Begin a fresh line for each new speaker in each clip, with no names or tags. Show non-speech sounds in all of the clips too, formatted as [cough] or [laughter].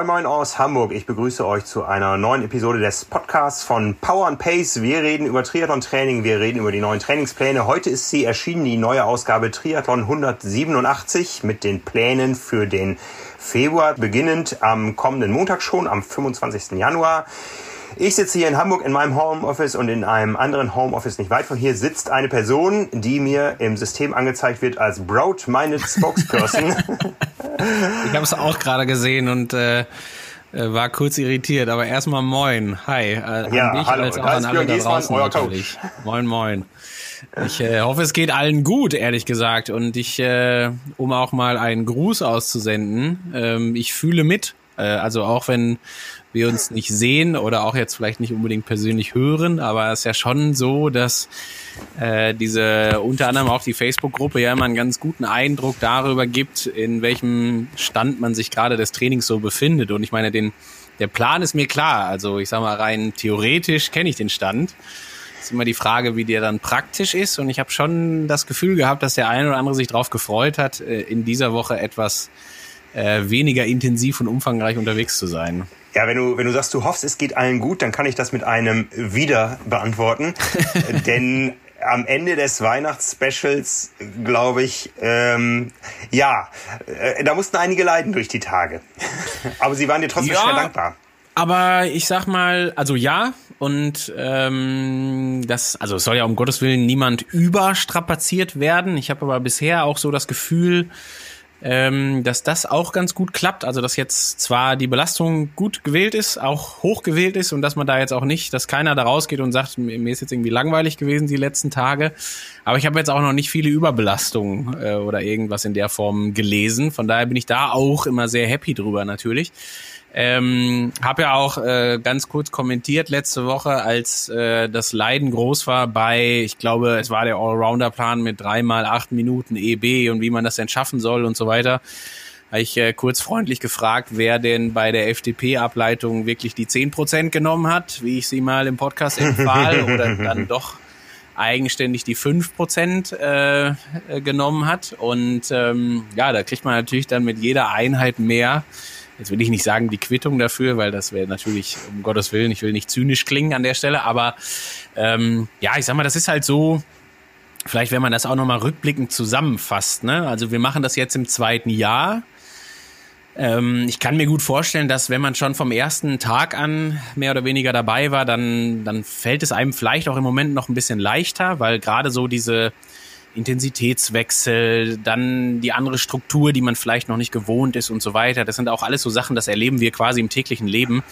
Moin Moin aus Hamburg. Ich begrüße euch zu einer neuen Episode des Podcasts von Power and Pace. Wir reden über Triathlon Training, wir reden über die neuen Trainingspläne. Heute ist sie erschienen, die neue Ausgabe Triathlon 187 mit den Plänen für den Februar, beginnend am kommenden Montag schon, am 25. Januar. Ich sitze hier in Hamburg in meinem Homeoffice und in einem anderen Homeoffice nicht weit von hier sitzt eine Person, die mir im System angezeigt wird als Broad-Minded Spokesperson. [laughs]
ich habe es auch gerade gesehen und äh, äh, war kurz irritiert, aber erstmal moin. Hi. Äh,
ja, dich, hallo. Als auch an alle da draußen euer natürlich.
Coach. Moin, moin. Ich äh, hoffe, es geht allen gut, ehrlich gesagt. Und ich, äh, um auch mal einen Gruß auszusenden, ähm, ich fühle mit. Äh, also auch wenn wir uns nicht sehen oder auch jetzt vielleicht nicht unbedingt persönlich hören, aber es ist ja schon so, dass äh, diese unter anderem auch die Facebook-Gruppe ja immer einen ganz guten Eindruck darüber gibt, in welchem Stand man sich gerade des Trainings so befindet. Und ich meine, den der Plan ist mir klar. Also ich sage mal rein theoretisch kenne ich den Stand. ist immer die Frage, wie der dann praktisch ist. Und ich habe schon das Gefühl gehabt, dass der eine oder andere sich darauf gefreut hat, äh, in dieser Woche etwas äh, weniger intensiv und umfangreich unterwegs zu sein.
Ja, wenn du, wenn du sagst, du hoffst, es geht allen gut, dann kann ich das mit einem wieder beantworten. [laughs] Denn am Ende des Weihnachtsspecials, glaube ich, ähm, ja, äh, da mussten einige leiden durch die Tage. Aber sie waren dir trotzdem ja, sehr dankbar.
Aber ich sag mal, also ja, und ähm, das, also es soll ja um Gottes Willen niemand überstrapaziert werden. Ich habe aber bisher auch so das Gefühl, ähm, dass das auch ganz gut klappt. Also dass jetzt zwar die Belastung gut gewählt ist, auch hoch gewählt ist und dass man da jetzt auch nicht, dass keiner da rausgeht und sagt, mir ist jetzt irgendwie langweilig gewesen die letzten Tage. Aber ich habe jetzt auch noch nicht viele Überbelastungen äh, oder irgendwas in der Form gelesen. Von daher bin ich da auch immer sehr happy drüber natürlich. Ähm, habe ja auch äh, ganz kurz kommentiert letzte Woche, als äh, das Leiden groß war bei, ich glaube, es war der Allrounder-Plan mit dreimal acht Minuten EB und wie man das denn schaffen soll und so weiter. Habe ich äh, kurz freundlich gefragt, wer denn bei der FDP-Ableitung wirklich die zehn Prozent genommen hat, wie ich sie mal im Podcast empfahl, [laughs] oder dann doch eigenständig die fünf Prozent äh, genommen hat. Und ähm, ja, da kriegt man natürlich dann mit jeder Einheit mehr jetzt will ich nicht sagen die Quittung dafür, weil das wäre natürlich, um Gottes Willen, ich will nicht zynisch klingen an der Stelle, aber ähm, ja, ich sag mal, das ist halt so, vielleicht wenn man das auch nochmal rückblickend zusammenfasst, ne? Also wir machen das jetzt im zweiten Jahr. Ähm, ich kann mir gut vorstellen, dass wenn man schon vom ersten Tag an mehr oder weniger dabei war, dann, dann fällt es einem vielleicht auch im Moment noch ein bisschen leichter, weil gerade so diese Intensitätswechsel, dann die andere Struktur, die man vielleicht noch nicht gewohnt ist und so weiter. Das sind auch alles so Sachen, das erleben wir quasi im täglichen Leben.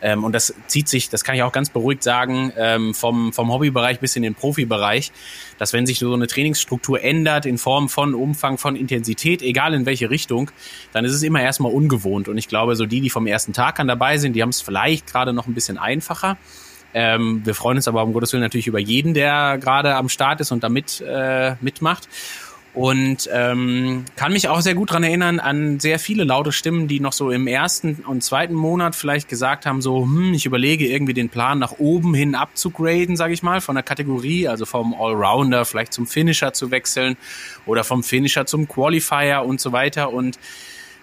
Ähm, und das zieht sich, das kann ich auch ganz beruhigt sagen, ähm, vom, vom Hobbybereich bis in den Profibereich, dass wenn sich so eine Trainingsstruktur ändert in Form von Umfang, von Intensität, egal in welche Richtung, dann ist es immer erstmal ungewohnt. Und ich glaube, so die, die vom ersten Tag an dabei sind, die haben es vielleicht gerade noch ein bisschen einfacher. Ähm, wir freuen uns aber um Gottes Willen natürlich über jeden, der gerade am Start ist und da mit, äh, mitmacht. Und ähm, kann mich auch sehr gut dran erinnern an sehr viele laute Stimmen, die noch so im ersten und zweiten Monat vielleicht gesagt haben, so, hm, ich überlege irgendwie den Plan nach oben hin abzugraden, sage ich mal, von der Kategorie, also vom Allrounder vielleicht zum Finisher zu wechseln oder vom Finisher zum Qualifier und so weiter. Und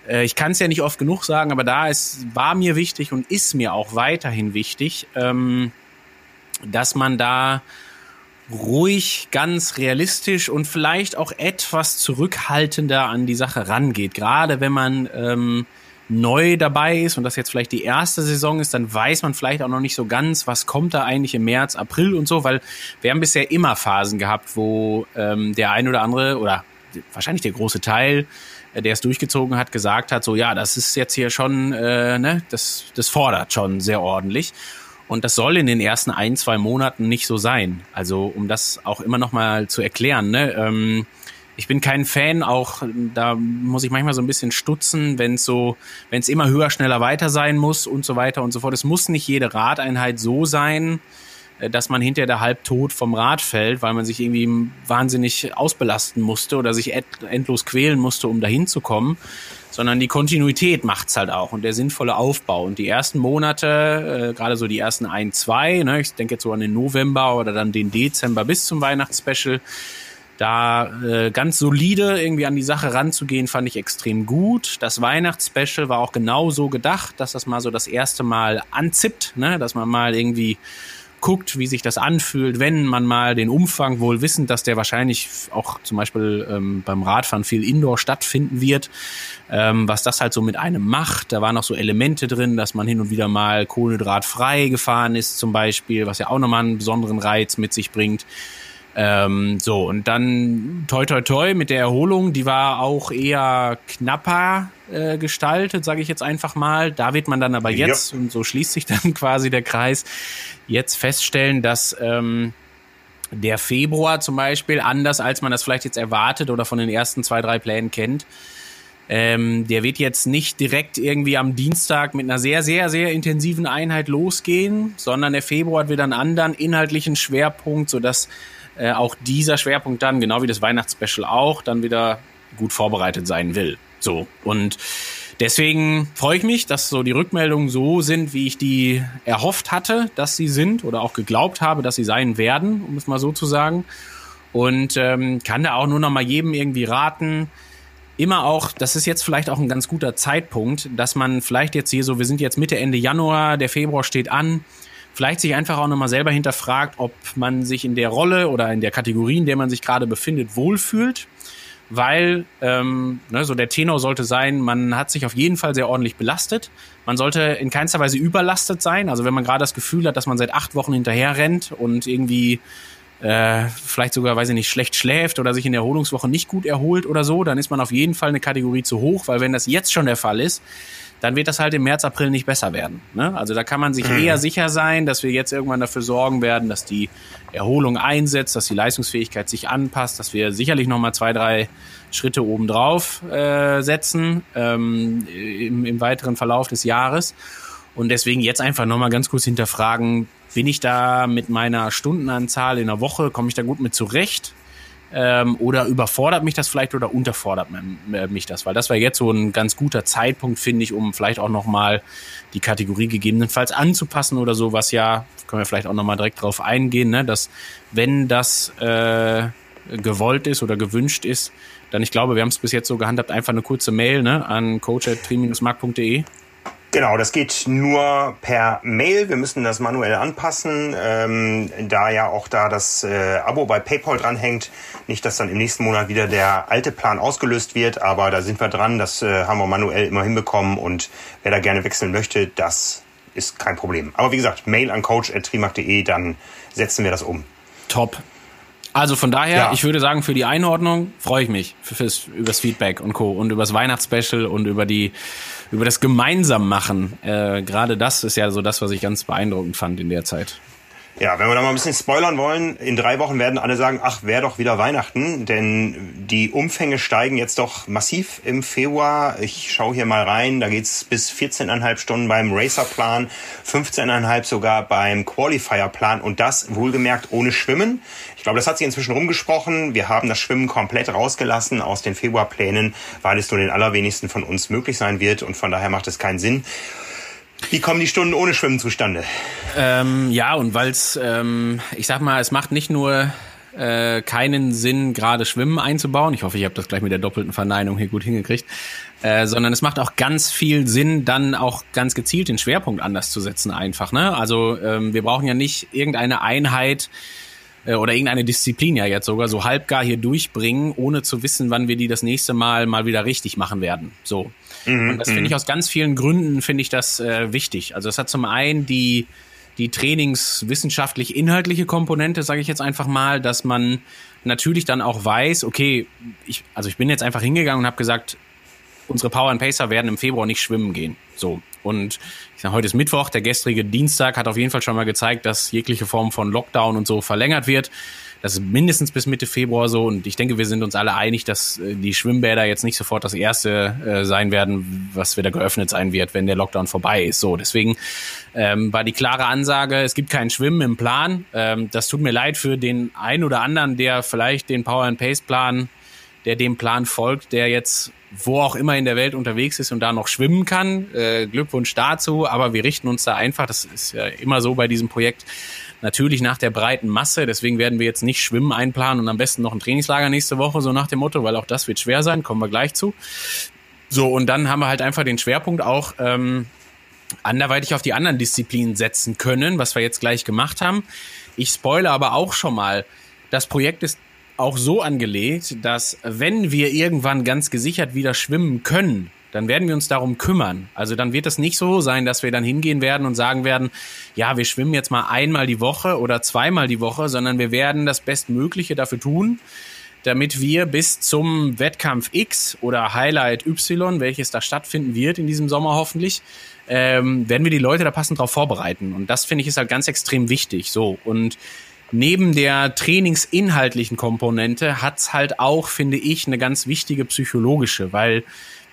äh, ich kann es ja nicht oft genug sagen, aber da ist, war mir wichtig und ist mir auch weiterhin wichtig, ähm, dass man da ruhig, ganz realistisch und vielleicht auch etwas zurückhaltender an die Sache rangeht. Gerade wenn man ähm, neu dabei ist und das jetzt vielleicht die erste Saison ist, dann weiß man vielleicht auch noch nicht so ganz, was kommt da eigentlich im März, April und so, weil wir haben bisher immer Phasen gehabt, wo ähm, der ein oder andere oder wahrscheinlich der große Teil der es durchgezogen hat, gesagt hat, so ja, das ist jetzt hier schon, äh, ne, das, das fordert schon sehr ordentlich. Und das soll in den ersten ein, zwei Monaten nicht so sein. Also um das auch immer noch mal zu erklären, ne, ähm, ich bin kein Fan, auch da muss ich manchmal so ein bisschen stutzen, wenn es so, wenn es immer höher, schneller, weiter sein muss und so weiter und so fort. Es muss nicht jede Radeinheit so sein, äh, dass man hinterher da halb tot vom Rad fällt, weil man sich irgendwie wahnsinnig ausbelasten musste oder sich endlos quälen musste, um dahin zu kommen, sondern die Kontinuität macht's halt auch und der sinnvolle Aufbau. Und die ersten Monate, äh, gerade so die ersten ein, zwei, ne, ich denke jetzt so an den November oder dann den Dezember bis zum Weihnachtsspecial, Da äh, ganz solide irgendwie an die Sache ranzugehen, fand ich extrem gut. Das Weihnachtsspecial war auch genau so gedacht, dass das mal so das erste Mal anzippt, ne? dass man mal irgendwie guckt, wie sich das anfühlt, wenn man mal den Umfang wohl wissend, dass der wahrscheinlich auch zum Beispiel ähm, beim Radfahren viel Indoor stattfinden wird, ähm, was das halt so mit einem macht. Da waren noch so Elemente drin, dass man hin und wieder mal kohlenhydratfrei gefahren ist zum Beispiel, was ja auch nochmal einen besonderen Reiz mit sich bringt. Ähm, so, und dann toi toi toi mit der Erholung, die war auch eher knapper äh, gestaltet, sage ich jetzt einfach mal. Da wird man dann aber jetzt, ja. und so schließt sich [laughs] dann quasi der Kreis, jetzt feststellen, dass ähm, der Februar zum Beispiel, anders als man das vielleicht jetzt erwartet oder von den ersten zwei, drei Plänen kennt, ähm, der wird jetzt nicht direkt irgendwie am Dienstag mit einer sehr, sehr, sehr intensiven Einheit losgehen, sondern der Februar hat wieder einen anderen inhaltlichen Schwerpunkt, sodass äh, auch dieser Schwerpunkt dann, genau wie das Weihnachtsspecial auch, dann wieder gut vorbereitet sein will. So. Und deswegen freue ich mich, dass so die Rückmeldungen so sind, wie ich die erhofft hatte, dass sie sind oder auch geglaubt habe, dass sie sein werden, um es mal so zu sagen. Und ähm, kann da auch nur noch mal jedem irgendwie raten, immer auch, das ist jetzt vielleicht auch ein ganz guter Zeitpunkt, dass man vielleicht jetzt hier so, wir sind jetzt Mitte, Ende Januar, der Februar steht an, vielleicht sich einfach auch nochmal selber hinterfragt, ob man sich in der Rolle oder in der Kategorie, in der man sich gerade befindet, wohlfühlt. Weil ähm, ne, so der Tenor sollte sein, man hat sich auf jeden Fall sehr ordentlich belastet. Man sollte in keinster Weise überlastet sein. Also wenn man gerade das Gefühl hat, dass man seit acht Wochen hinterher rennt und irgendwie äh, vielleicht sogar, weiß ich nicht, schlecht schläft oder sich in der Erholungswoche nicht gut erholt oder so, dann ist man auf jeden Fall eine Kategorie zu hoch, weil wenn das jetzt schon der Fall ist, dann wird das halt im März, April nicht besser werden. Ne? Also da kann man sich mhm. eher sicher sein, dass wir jetzt irgendwann dafür sorgen werden, dass die Erholung einsetzt, dass die Leistungsfähigkeit sich anpasst, dass wir sicherlich nochmal zwei, drei Schritte obendrauf äh, setzen ähm, im, im weiteren Verlauf des Jahres. Und deswegen jetzt einfach nochmal ganz kurz hinterfragen, bin ich da mit meiner Stundenanzahl in der Woche, komme ich da gut mit zurecht? Ähm, oder überfordert mich das vielleicht oder unterfordert äh, mich das? Weil das wäre jetzt so ein ganz guter Zeitpunkt, finde ich, um vielleicht auch nochmal die Kategorie gegebenenfalls anzupassen oder so, was ja, können wir vielleicht auch nochmal direkt drauf eingehen, ne, dass wenn das äh, gewollt ist oder gewünscht ist, dann ich glaube, wir haben es bis jetzt so gehandhabt, einfach eine kurze Mail ne, an coach.tri-mark.de
Genau, das geht nur per Mail. Wir müssen das manuell anpassen, ähm, da ja auch da das äh, Abo bei PayPal dranhängt. Nicht, dass dann im nächsten Monat wieder der alte Plan ausgelöst wird, aber da sind wir dran. Das äh, haben wir manuell immer hinbekommen und wer da gerne wechseln möchte, das ist kein Problem. Aber wie gesagt, Mail an coach.trimac.de, dann setzen wir das um.
Top. Also von daher, ja. ich würde sagen, für die Einordnung freue ich mich für, fürs, übers Feedback und Co. und übers Weihnachtsspecial und über die über das gemeinsam machen. Äh, Gerade das ist ja so das, was ich ganz beeindruckend fand in der Zeit.
Ja, wenn wir da mal ein bisschen spoilern wollen, in drei Wochen werden alle sagen, ach, wäre doch wieder Weihnachten, denn die Umfänge steigen jetzt doch massiv im Februar. Ich schaue hier mal rein, da geht's bis 14,5 Stunden beim Racerplan, 15,5 sogar beim Qualifierplan und das wohlgemerkt ohne Schwimmen. Ich glaube, das hat sich inzwischen rumgesprochen. Wir haben das Schwimmen komplett rausgelassen aus den Februarplänen, weil es nur den allerwenigsten von uns möglich sein wird und von daher macht es keinen Sinn. Wie kommen die Stunden ohne Schwimmen zustande?
Ähm, ja, und weil es, ähm, ich sag mal, es macht nicht nur äh, keinen Sinn, gerade Schwimmen einzubauen. Ich hoffe, ich habe das gleich mit der doppelten Verneinung hier gut hingekriegt. Äh, sondern es macht auch ganz viel Sinn, dann auch ganz gezielt den Schwerpunkt anders zu setzen einfach. Ne? Also ähm, wir brauchen ja nicht irgendeine Einheit, äh, oder irgendeine Disziplin ja jetzt sogar so halbgar hier durchbringen, ohne zu wissen, wann wir die das nächste Mal mal wieder richtig machen werden. So. Mhm, und das finde ich mhm. aus ganz vielen Gründen finde ich das äh, wichtig. Also es hat zum einen die die trainingswissenschaftlich inhaltliche Komponente, sage ich jetzt einfach mal, dass man natürlich dann auch weiß, okay, ich, also ich bin jetzt einfach hingegangen und habe gesagt, unsere Power and Pacer werden im Februar nicht schwimmen gehen. So. Und ich sage, heute ist Mittwoch, der gestrige Dienstag hat auf jeden Fall schon mal gezeigt, dass jegliche Form von Lockdown und so verlängert wird. Das ist mindestens bis Mitte Februar so und ich denke, wir sind uns alle einig, dass äh, die Schwimmbäder jetzt nicht sofort das erste äh, sein werden, was wieder geöffnet sein wird, wenn der Lockdown vorbei ist. So, deswegen ähm, war die klare Ansage, es gibt kein Schwimmen im Plan. Ähm, das tut mir leid für den einen oder anderen, der vielleicht den Power and Pace Plan, der dem Plan folgt, der jetzt wo auch immer in der Welt unterwegs ist und da noch schwimmen kann. Äh, Glückwunsch dazu, aber wir richten uns da einfach, das ist ja immer so bei diesem Projekt, natürlich nach der breiten Masse. Deswegen werden wir jetzt nicht Schwimmen einplanen und am besten noch ein Trainingslager nächste Woche, so nach dem Motto, weil auch das wird schwer sein, kommen wir gleich zu. So, und dann haben wir halt einfach den Schwerpunkt auch ähm, anderweitig auf die anderen Disziplinen setzen können, was wir jetzt gleich gemacht haben. Ich spoile aber auch schon mal, das Projekt ist auch so angelegt, dass wenn wir irgendwann ganz gesichert wieder schwimmen können, dann werden wir uns darum kümmern. Also dann wird es nicht so sein, dass wir dann hingehen werden und sagen werden, ja, wir schwimmen jetzt mal einmal die Woche oder zweimal die Woche, sondern wir werden das Bestmögliche dafür tun, damit wir bis zum Wettkampf X oder Highlight Y, welches da stattfinden wird in diesem Sommer hoffentlich, ähm, werden wir die Leute da passend drauf vorbereiten. Und das finde ich ist halt ganz extrem wichtig. So und neben der trainingsinhaltlichen Komponente hat's halt auch, finde ich, eine ganz wichtige psychologische, weil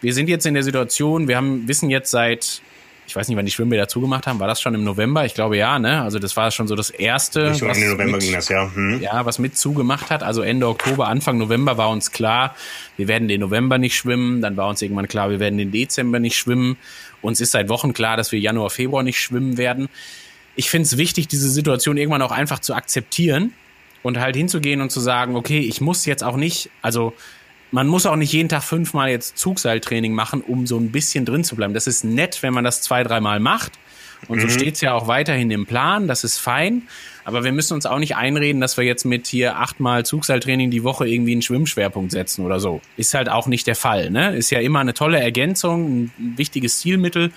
wir sind jetzt in der Situation, wir haben, wissen jetzt seit, ich weiß nicht, wann die Schwimmbäder zugemacht haben, war das schon im November? Ich glaube ja, ne? Also das war schon so das erste.
Richtung
was
Ende November
mit,
ging das, ja. Hm.
Ja, was mit zugemacht hat. Also Ende Oktober, Anfang November war uns klar, wir werden den November nicht schwimmen. Dann war uns irgendwann klar, wir werden den Dezember nicht schwimmen. Uns ist seit Wochen klar, dass wir Januar, Februar nicht schwimmen werden. Ich finde es wichtig, diese Situation irgendwann auch einfach zu akzeptieren und halt hinzugehen und zu sagen, okay, ich muss jetzt auch nicht, also man muss auch nicht jeden Tag fünfmal jetzt Zugseiltraining machen, um so ein bisschen drin zu bleiben. Das ist nett, wenn man das zwei, dreimal macht. Und mhm. so steht's ja auch weiterhin im Plan, das ist fein. Aber wir müssen uns auch nicht einreden, dass wir jetzt mit hier achtmal Zugseiltraining die Woche irgendwie einen Schwimmschwerpunkt setzen oder so. Ist halt auch nicht der Fall. Ne? Ist ja immer eine tolle Ergänzung, ein wichtiges Zielmittel,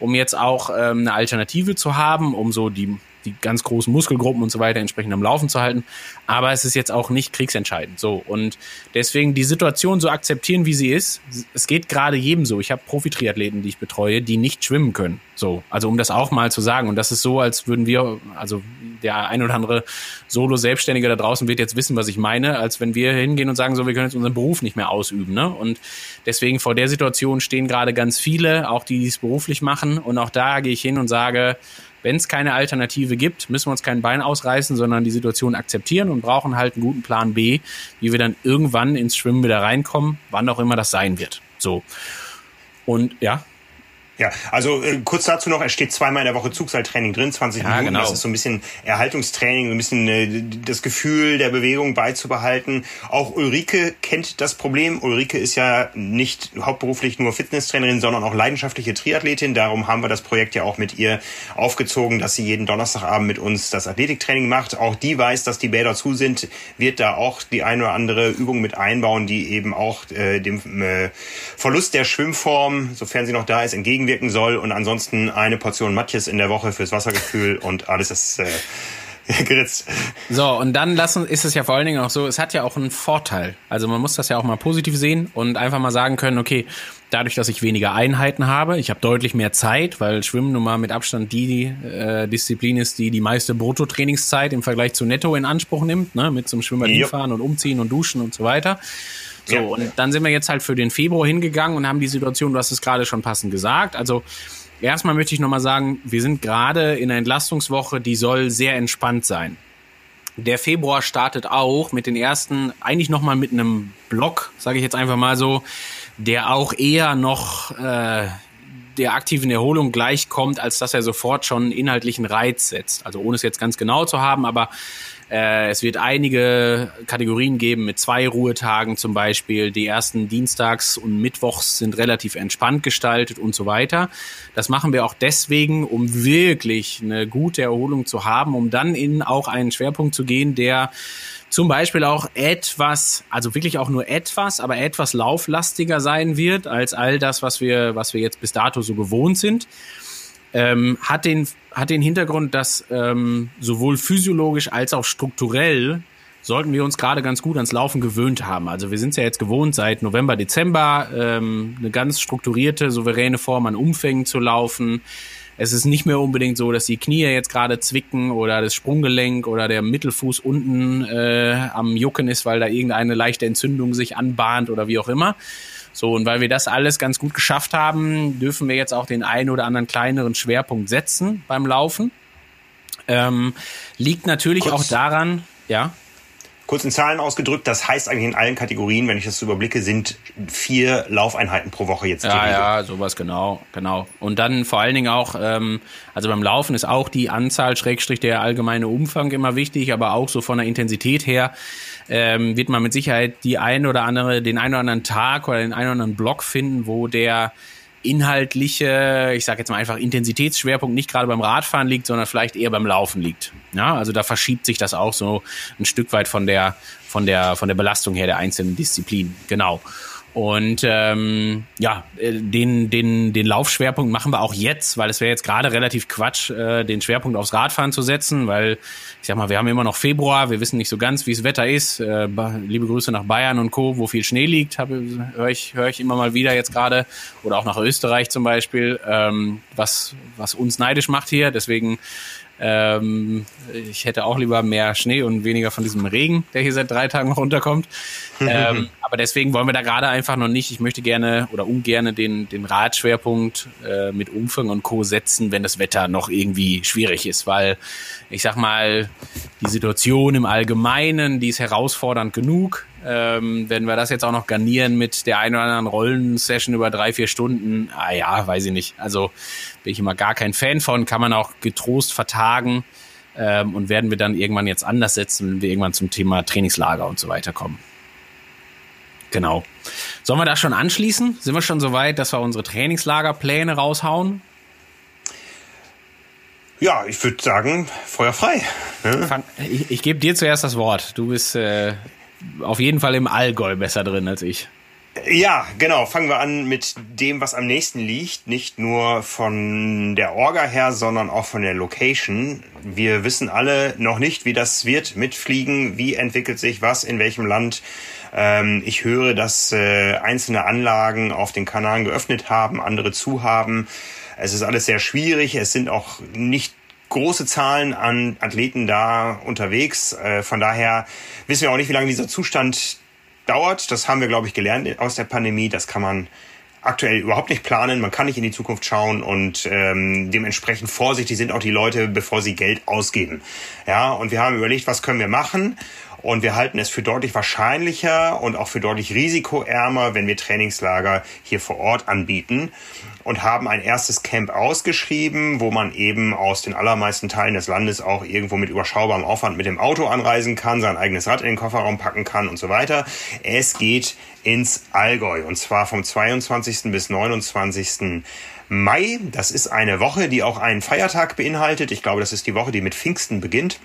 um jetzt auch ähm, eine Alternative zu haben, um so die die ganz großen Muskelgruppen und so weiter entsprechend am Laufen zu halten. Aber es ist jetzt auch nicht kriegsentscheidend. So. Und deswegen die Situation so akzeptieren, wie sie ist. Es geht gerade jedem so. Ich habe Profi-Triathleten, die ich betreue, die nicht schwimmen können. So. Also um das auch mal zu sagen. Und das ist so, als würden wir, also der ein oder andere Solo-Selbstständige da draußen wird jetzt wissen, was ich meine, als wenn wir hingehen und sagen, so, wir können jetzt unseren Beruf nicht mehr ausüben. Ne? Und deswegen vor der Situation stehen gerade ganz viele, auch die, die es beruflich machen. Und auch da gehe ich hin und sage, wenn es keine Alternative gibt, müssen wir uns kein Bein ausreißen, sondern die Situation akzeptieren und brauchen halt einen guten Plan B, wie wir dann irgendwann ins Schwimmen wieder reinkommen, wann auch immer das sein wird. So. Und ja,
ja, also äh, kurz dazu noch, es steht zweimal in der Woche Zugseiltraining drin, 20 ja, Minuten. Genau. Das ist so ein bisschen Erhaltungstraining, so ein bisschen äh, das Gefühl der Bewegung beizubehalten. Auch Ulrike kennt das Problem. Ulrike ist ja nicht hauptberuflich nur Fitnesstrainerin, sondern auch leidenschaftliche Triathletin. Darum haben wir das Projekt ja auch mit ihr aufgezogen, dass sie jeden Donnerstagabend mit uns das Athletiktraining macht. Auch die weiß, dass die Bäder zu sind, wird da auch die eine oder andere Übung mit einbauen, die eben auch äh, dem äh, Verlust der Schwimmform, sofern sie noch da ist, entgegen entgegenwirken soll und ansonsten eine Portion Matjes in der Woche fürs Wassergefühl und alles ist äh, [laughs] geritzt.
So, und dann lassen, ist es ja vor allen Dingen auch so, es hat ja auch einen Vorteil. Also man muss das ja auch mal positiv sehen und einfach mal sagen können, okay, dadurch, dass ich weniger Einheiten habe, ich habe deutlich mehr Zeit, weil Schwimmen nun mal mit Abstand die äh, Disziplin ist, die die meiste Bruttotrainingszeit im Vergleich zu Netto in Anspruch nimmt, ne, mit zum Schwimmer hinfahren und umziehen und duschen und so weiter. So, ja. und dann sind wir jetzt halt für den Februar hingegangen und haben die Situation, du hast es gerade schon passend gesagt. Also erstmal möchte ich nochmal sagen, wir sind gerade in einer Entlastungswoche, die soll sehr entspannt sein. Der Februar startet auch mit den ersten, eigentlich nochmal mit einem Block, sage ich jetzt einfach mal so, der auch eher noch äh, der aktiven Erholung gleichkommt, als dass er sofort schon einen inhaltlichen Reiz setzt. Also ohne es jetzt ganz genau zu haben, aber äh, es wird einige Kategorien geben mit zwei Ruhetagen zum Beispiel. Die ersten Dienstags und Mittwochs sind relativ entspannt gestaltet und so weiter. Das machen wir auch deswegen, um wirklich eine gute Erholung zu haben, um dann in auch einen Schwerpunkt zu gehen, der zum Beispiel auch etwas, also wirklich auch nur etwas, aber etwas lauflastiger sein wird als all das, was wir, was wir jetzt bis dato so gewohnt sind. Ähm, hat den hat den Hintergrund, dass ähm, sowohl physiologisch als auch strukturell sollten wir uns gerade ganz gut ans Laufen gewöhnt haben. Also wir sind ja jetzt gewohnt, seit November, Dezember ähm, eine ganz strukturierte, souveräne Form an Umfängen zu laufen. Es ist nicht mehr unbedingt so, dass die Knie jetzt gerade zwicken oder das Sprunggelenk oder der Mittelfuß unten äh, am Jucken ist, weil da irgendeine leichte Entzündung sich anbahnt oder wie auch immer, so, und weil wir das alles ganz gut geschafft haben, dürfen wir jetzt auch den einen oder anderen kleineren Schwerpunkt setzen beim Laufen. Ähm, liegt natürlich Kurz. auch daran, ja.
Kurz in Zahlen ausgedrückt, das heißt eigentlich in allen Kategorien, wenn ich das so überblicke, sind vier Laufeinheiten pro Woche jetzt.
Ja, ja, sowas genau, genau. Und dann vor allen Dingen auch, ähm, also beim Laufen ist auch die Anzahl, Schrägstrich der allgemeine Umfang immer wichtig, aber auch so von der Intensität her ähm, wird man mit Sicherheit die ein oder andere, den einen oder anderen Tag oder den einen oder anderen Block finden, wo der inhaltliche, ich sage jetzt mal einfach Intensitätsschwerpunkt nicht gerade beim Radfahren liegt, sondern vielleicht eher beim Laufen liegt. Ja, also da verschiebt sich das auch so ein Stück weit von der von der von der Belastung her der einzelnen Disziplinen. Genau. Und ähm, ja, äh, den, den, den Laufschwerpunkt machen wir auch jetzt, weil es wäre jetzt gerade relativ Quatsch, äh, den Schwerpunkt aufs Radfahren zu setzen, weil ich sag mal, wir haben immer noch Februar, wir wissen nicht so ganz, wie das Wetter ist. Äh, liebe Grüße nach Bayern und Co., wo viel Schnee liegt, höre ich, hör ich immer mal wieder jetzt gerade. Oder auch nach Österreich zum Beispiel, ähm, was, was uns neidisch macht hier. Deswegen ähm, ich hätte auch lieber mehr Schnee und weniger von diesem Regen, der hier seit drei Tagen noch runterkommt. ähm, [laughs] aber deswegen wollen wir da gerade einfach noch nicht. Ich möchte gerne oder ungerne den, den Radschwerpunkt äh, mit Umfang und Co. setzen, wenn das Wetter noch irgendwie schwierig ist, weil ich sag mal, die Situation im Allgemeinen, die ist herausfordernd genug. Ähm, wenn wir das jetzt auch noch garnieren mit der einen oder anderen Rollensession über drei, vier Stunden, ah ja, weiß ich nicht. Also bin ich immer gar kein Fan von, kann man auch getrost vertagen ähm, und werden wir dann irgendwann jetzt anders setzen, wenn wir irgendwann zum Thema Trainingslager und so weiter kommen. Genau. Sollen wir da schon anschließen? Sind wir schon so weit, dass wir unsere Trainingslagerpläne raushauen?
Ja, ich würde sagen, Feuer frei.
Ne? Ich, ich gebe dir zuerst das Wort. Du bist äh, auf jeden Fall im Allgäu besser drin als ich.
Ja, genau. Fangen wir an mit dem, was am nächsten liegt. Nicht nur von der Orga her, sondern auch von der Location. Wir wissen alle noch nicht, wie das wird mit Fliegen. Wie entwickelt sich was in welchem Land? Ähm, ich höre, dass äh, einzelne Anlagen auf den Kanaren geöffnet haben, andere zu haben. Es ist alles sehr schwierig. Es sind auch nicht große Zahlen an Athleten da unterwegs. Äh, von daher wissen wir auch nicht, wie lange dieser Zustand dauert. Das haben wir, glaube ich, gelernt aus der Pandemie. Das kann man aktuell überhaupt nicht planen. Man kann nicht in die Zukunft schauen und ähm, dementsprechend vorsichtig sind auch die Leute, bevor sie Geld ausgeben. Ja, und wir haben überlegt, was können wir machen? Und wir halten es für deutlich wahrscheinlicher und auch für deutlich risikoärmer, wenn wir Trainingslager hier vor Ort anbieten und haben ein erstes Camp ausgeschrieben, wo man eben aus den allermeisten Teilen des Landes auch irgendwo mit überschaubarem Aufwand mit dem Auto anreisen kann, sein eigenes Rad in den Kofferraum packen kann und so weiter. Es geht ins Allgäu und zwar vom 22. bis 29. Mai. Das ist eine Woche, die auch einen Feiertag beinhaltet. Ich glaube, das ist die Woche, die mit Pfingsten beginnt.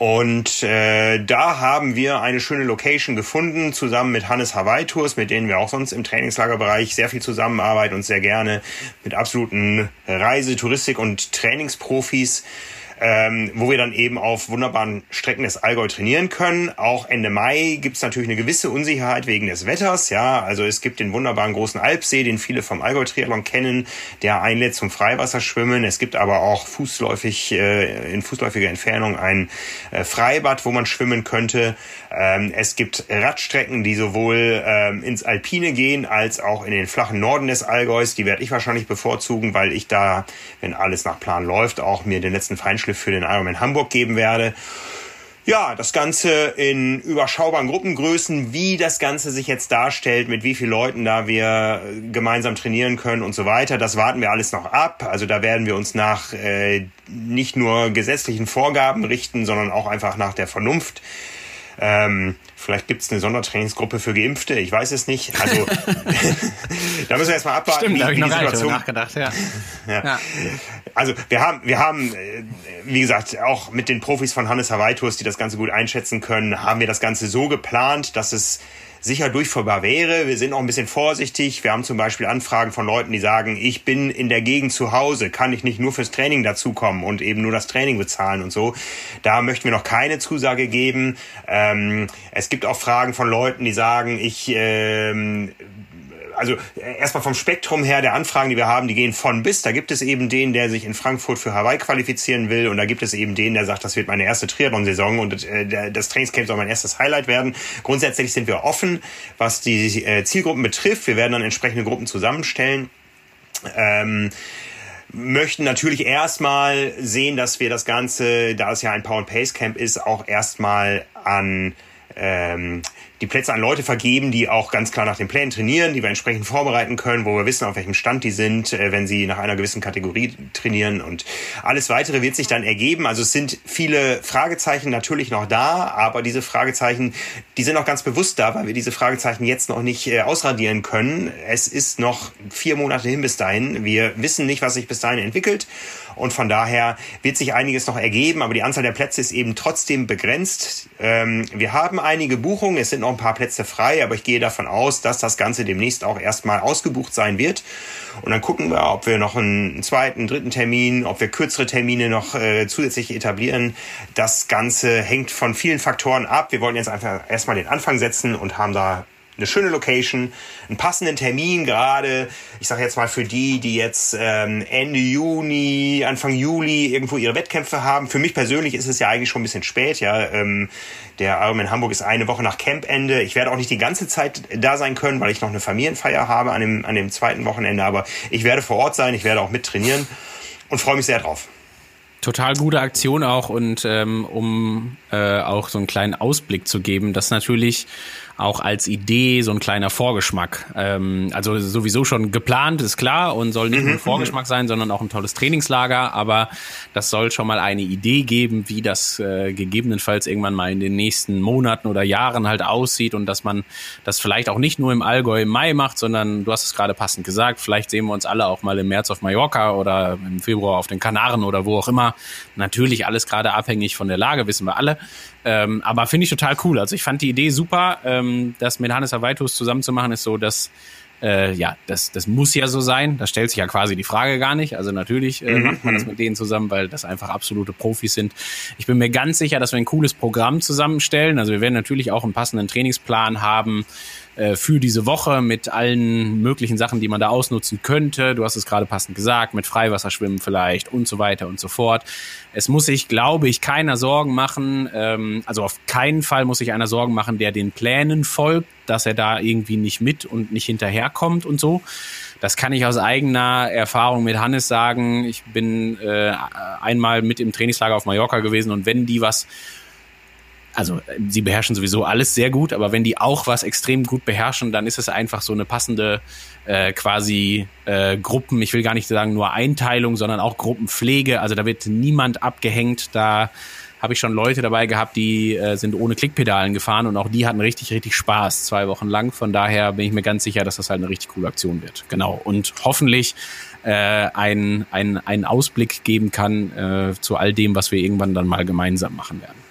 Und äh, da haben wir eine schöne Location gefunden, zusammen mit Hannes Hawaii Tours, mit denen wir auch sonst im Trainingslagerbereich sehr viel zusammenarbeiten und sehr gerne mit absoluten Reise-, Touristik- und Trainingsprofis ähm, wo wir dann eben auf wunderbaren Strecken des Allgäu trainieren können. Auch Ende Mai gibt es natürlich eine gewisse Unsicherheit wegen des Wetters. Ja, also es gibt den wunderbaren großen Alpsee, den viele vom Allgäu-Triathlon kennen, der einlädt zum Freiwasserschwimmen. Es gibt aber auch fußläufig äh, in fußläufiger Entfernung ein äh, Freibad, wo man schwimmen könnte. Ähm, es gibt Radstrecken, die sowohl ähm, ins Alpine gehen als auch in den flachen Norden des Allgäus. Die werde ich wahrscheinlich bevorzugen, weil ich da, wenn alles nach Plan läuft, auch mir den letzten Feinschliff für den Ironman Hamburg geben werde. Ja, das Ganze in überschaubaren Gruppengrößen, wie das Ganze sich jetzt darstellt, mit wie vielen Leuten da wir gemeinsam trainieren können und so weiter, das warten wir alles noch ab. Also da werden wir uns nach äh, nicht nur gesetzlichen Vorgaben richten, sondern auch einfach nach der Vernunft. Ähm, vielleicht gibt es eine Sondertrainingsgruppe für Geimpfte, ich weiß es nicht. Also [laughs] [laughs] da müssen wir erstmal abwarten,
Stimmt,
wie,
wie
die
Situation nachgedacht, ja. [laughs]
ja. ja. Also wir haben, wir haben, äh, wie gesagt, auch mit den Profis von Hannes Hawaii Tours, die das Ganze gut einschätzen können, haben wir das Ganze so geplant, dass es sicher durchführbar wäre. Wir sind auch ein bisschen vorsichtig. Wir haben zum Beispiel Anfragen von Leuten, die sagen, ich bin in der Gegend zu Hause, kann ich nicht nur fürs Training dazukommen und eben nur das Training bezahlen und so. Da möchten wir noch keine Zusage geben. Ähm, es gibt auch Fragen von Leuten, die sagen, ich ähm, also äh, erstmal vom Spektrum her der Anfragen, die wir haben, die gehen von bis. Da gibt es eben den, der sich in Frankfurt für Hawaii qualifizieren will und da gibt es eben den, der sagt, das wird meine erste Triathlon-Saison und äh, das Trainingscamp soll mein erstes Highlight werden. Grundsätzlich sind wir offen, was die äh, Zielgruppen betrifft. Wir werden dann entsprechende Gruppen zusammenstellen. Ähm, möchten natürlich erstmal sehen, dass wir das Ganze, da es ja ein Power Pace Camp ist, auch erstmal an ähm, die Plätze an Leute vergeben, die auch ganz klar nach den Plänen trainieren, die wir entsprechend vorbereiten können, wo wir wissen, auf welchem Stand die sind, äh, wenn sie nach einer gewissen Kategorie trainieren und alles weitere wird sich dann ergeben. Also es sind viele Fragezeichen natürlich noch da, aber diese Fragezeichen, die sind auch ganz bewusst da, weil wir diese Fragezeichen jetzt noch nicht äh, ausradieren können. Es ist noch vier Monate hin bis dahin. Wir wissen nicht, was sich bis dahin entwickelt und von daher wird sich einiges noch ergeben, aber die Anzahl der Plätze ist eben trotzdem begrenzt. Ähm, wir haben einige Buchungen, es sind noch ein paar Plätze frei, aber ich gehe davon aus, dass das Ganze demnächst auch erstmal ausgebucht sein wird. Und dann gucken wir, ob wir noch einen zweiten, dritten Termin, ob wir kürzere Termine noch äh, zusätzlich etablieren. Das Ganze hängt von vielen Faktoren ab. Wir wollen jetzt einfach erstmal den Anfang setzen und haben da eine schöne Location, einen passenden Termin gerade. Ich sage jetzt mal für die, die jetzt ähm, Ende Juni, Anfang Juli irgendwo ihre Wettkämpfe haben. Für mich persönlich ist es ja eigentlich schon ein bisschen spät. Ja, ähm, der Ironman Hamburg ist eine Woche nach Campende. Ich werde auch nicht die ganze Zeit da sein können, weil ich noch eine Familienfeier habe an dem an dem zweiten Wochenende. Aber ich werde vor Ort sein. Ich werde auch mit trainieren und freue mich sehr drauf.
Total gute Aktion auch und ähm, um äh, auch so einen kleinen Ausblick zu geben, dass natürlich auch als Idee so ein kleiner Vorgeschmack. Ähm, also sowieso schon geplant, ist klar, und soll nicht nur ein mhm, Vorgeschmack mhm. sein, sondern auch ein tolles Trainingslager. Aber das soll schon mal eine Idee geben, wie das äh, gegebenenfalls irgendwann mal in den nächsten Monaten oder Jahren halt aussieht und dass man das vielleicht auch nicht nur im Allgäu im Mai macht, sondern du hast es gerade passend gesagt, vielleicht sehen wir uns alle auch mal im März auf Mallorca oder im Februar auf den Kanaren oder wo auch immer. Natürlich alles gerade abhängig von der Lage, wissen wir alle. Ähm, aber finde ich total cool. Also ich fand die Idee super. Ähm, das mit Hannes Avaitus zusammen zu machen, ist so, dass äh, ja, das, das muss ja so sein. Da stellt sich ja quasi die Frage gar nicht. Also natürlich äh, mhm. macht man das mit denen zusammen, weil das einfach absolute Profis sind. Ich bin mir ganz sicher, dass wir ein cooles Programm zusammenstellen. Also wir werden natürlich auch einen passenden Trainingsplan haben äh, für diese Woche mit allen möglichen Sachen, die man da ausnutzen könnte. Du hast es gerade passend gesagt, mit Freiwasserschwimmen vielleicht und so weiter und so fort. Es muss sich, glaube ich, keiner Sorgen machen. Ähm, also auf keinen Fall muss sich einer Sorgen machen, der den Plänen folgt, dass er da irgendwie nicht mit und nicht hinterherkommt und so. Das kann ich aus eigener Erfahrung mit Hannes sagen. Ich bin äh, einmal mit im Trainingslager auf Mallorca gewesen und wenn die was also sie beherrschen sowieso alles sehr gut, aber wenn die auch was extrem gut beherrschen, dann ist es einfach so eine passende äh, quasi äh, Gruppen, ich will gar nicht sagen nur Einteilung, sondern auch Gruppenpflege. Also da wird niemand abgehängt, da habe ich schon Leute dabei gehabt, die äh, sind ohne Klickpedalen gefahren und auch die hatten richtig, richtig Spaß zwei Wochen lang. Von daher bin ich mir ganz sicher, dass das halt eine richtig coole Aktion wird. Genau. Und hoffentlich äh, einen ein Ausblick geben kann äh, zu all dem, was wir irgendwann dann mal gemeinsam machen werden.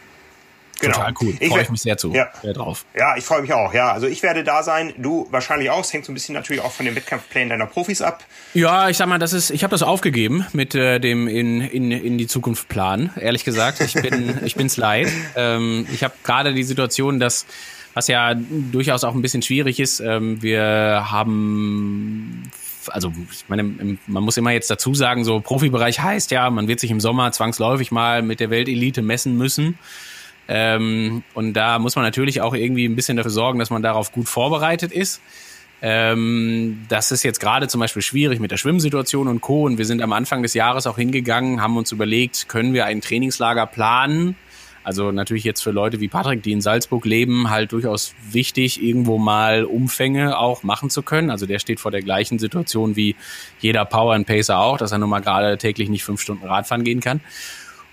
Genau. Total
cool. Ich freue ich mich sehr zu. Ja, sehr drauf.
Ja, ich freue mich auch. Ja, also ich werde da sein. Du wahrscheinlich auch. Es hängt so ein bisschen natürlich auch von den Wettkampfplänen deiner Profis ab.
Ja, ich sag mal, das ist. Ich habe das aufgegeben mit äh, dem in, in, in die Zukunft Plan. Ehrlich gesagt, ich bin [laughs] ich bin's leid. Ähm, ich habe gerade die Situation, dass was ja durchaus auch ein bisschen schwierig ist. Ähm, wir haben also ich meine, man muss immer jetzt dazu sagen, so Profibereich heißt ja, man wird sich im Sommer zwangsläufig mal mit der Weltelite messen müssen. Ähm, und da muss man natürlich auch irgendwie ein bisschen dafür sorgen, dass man darauf gut vorbereitet ist. Ähm, das ist jetzt gerade zum Beispiel schwierig mit der Schwimmsituation und Co. Und wir sind am Anfang des Jahres auch hingegangen, haben uns überlegt, können wir ein Trainingslager planen? Also natürlich jetzt für Leute wie Patrick, die in Salzburg leben, halt durchaus wichtig, irgendwo mal Umfänge auch machen zu können. Also der steht vor der gleichen Situation wie jeder Power and Pacer auch, dass er nun mal gerade täglich nicht fünf Stunden Radfahren gehen kann.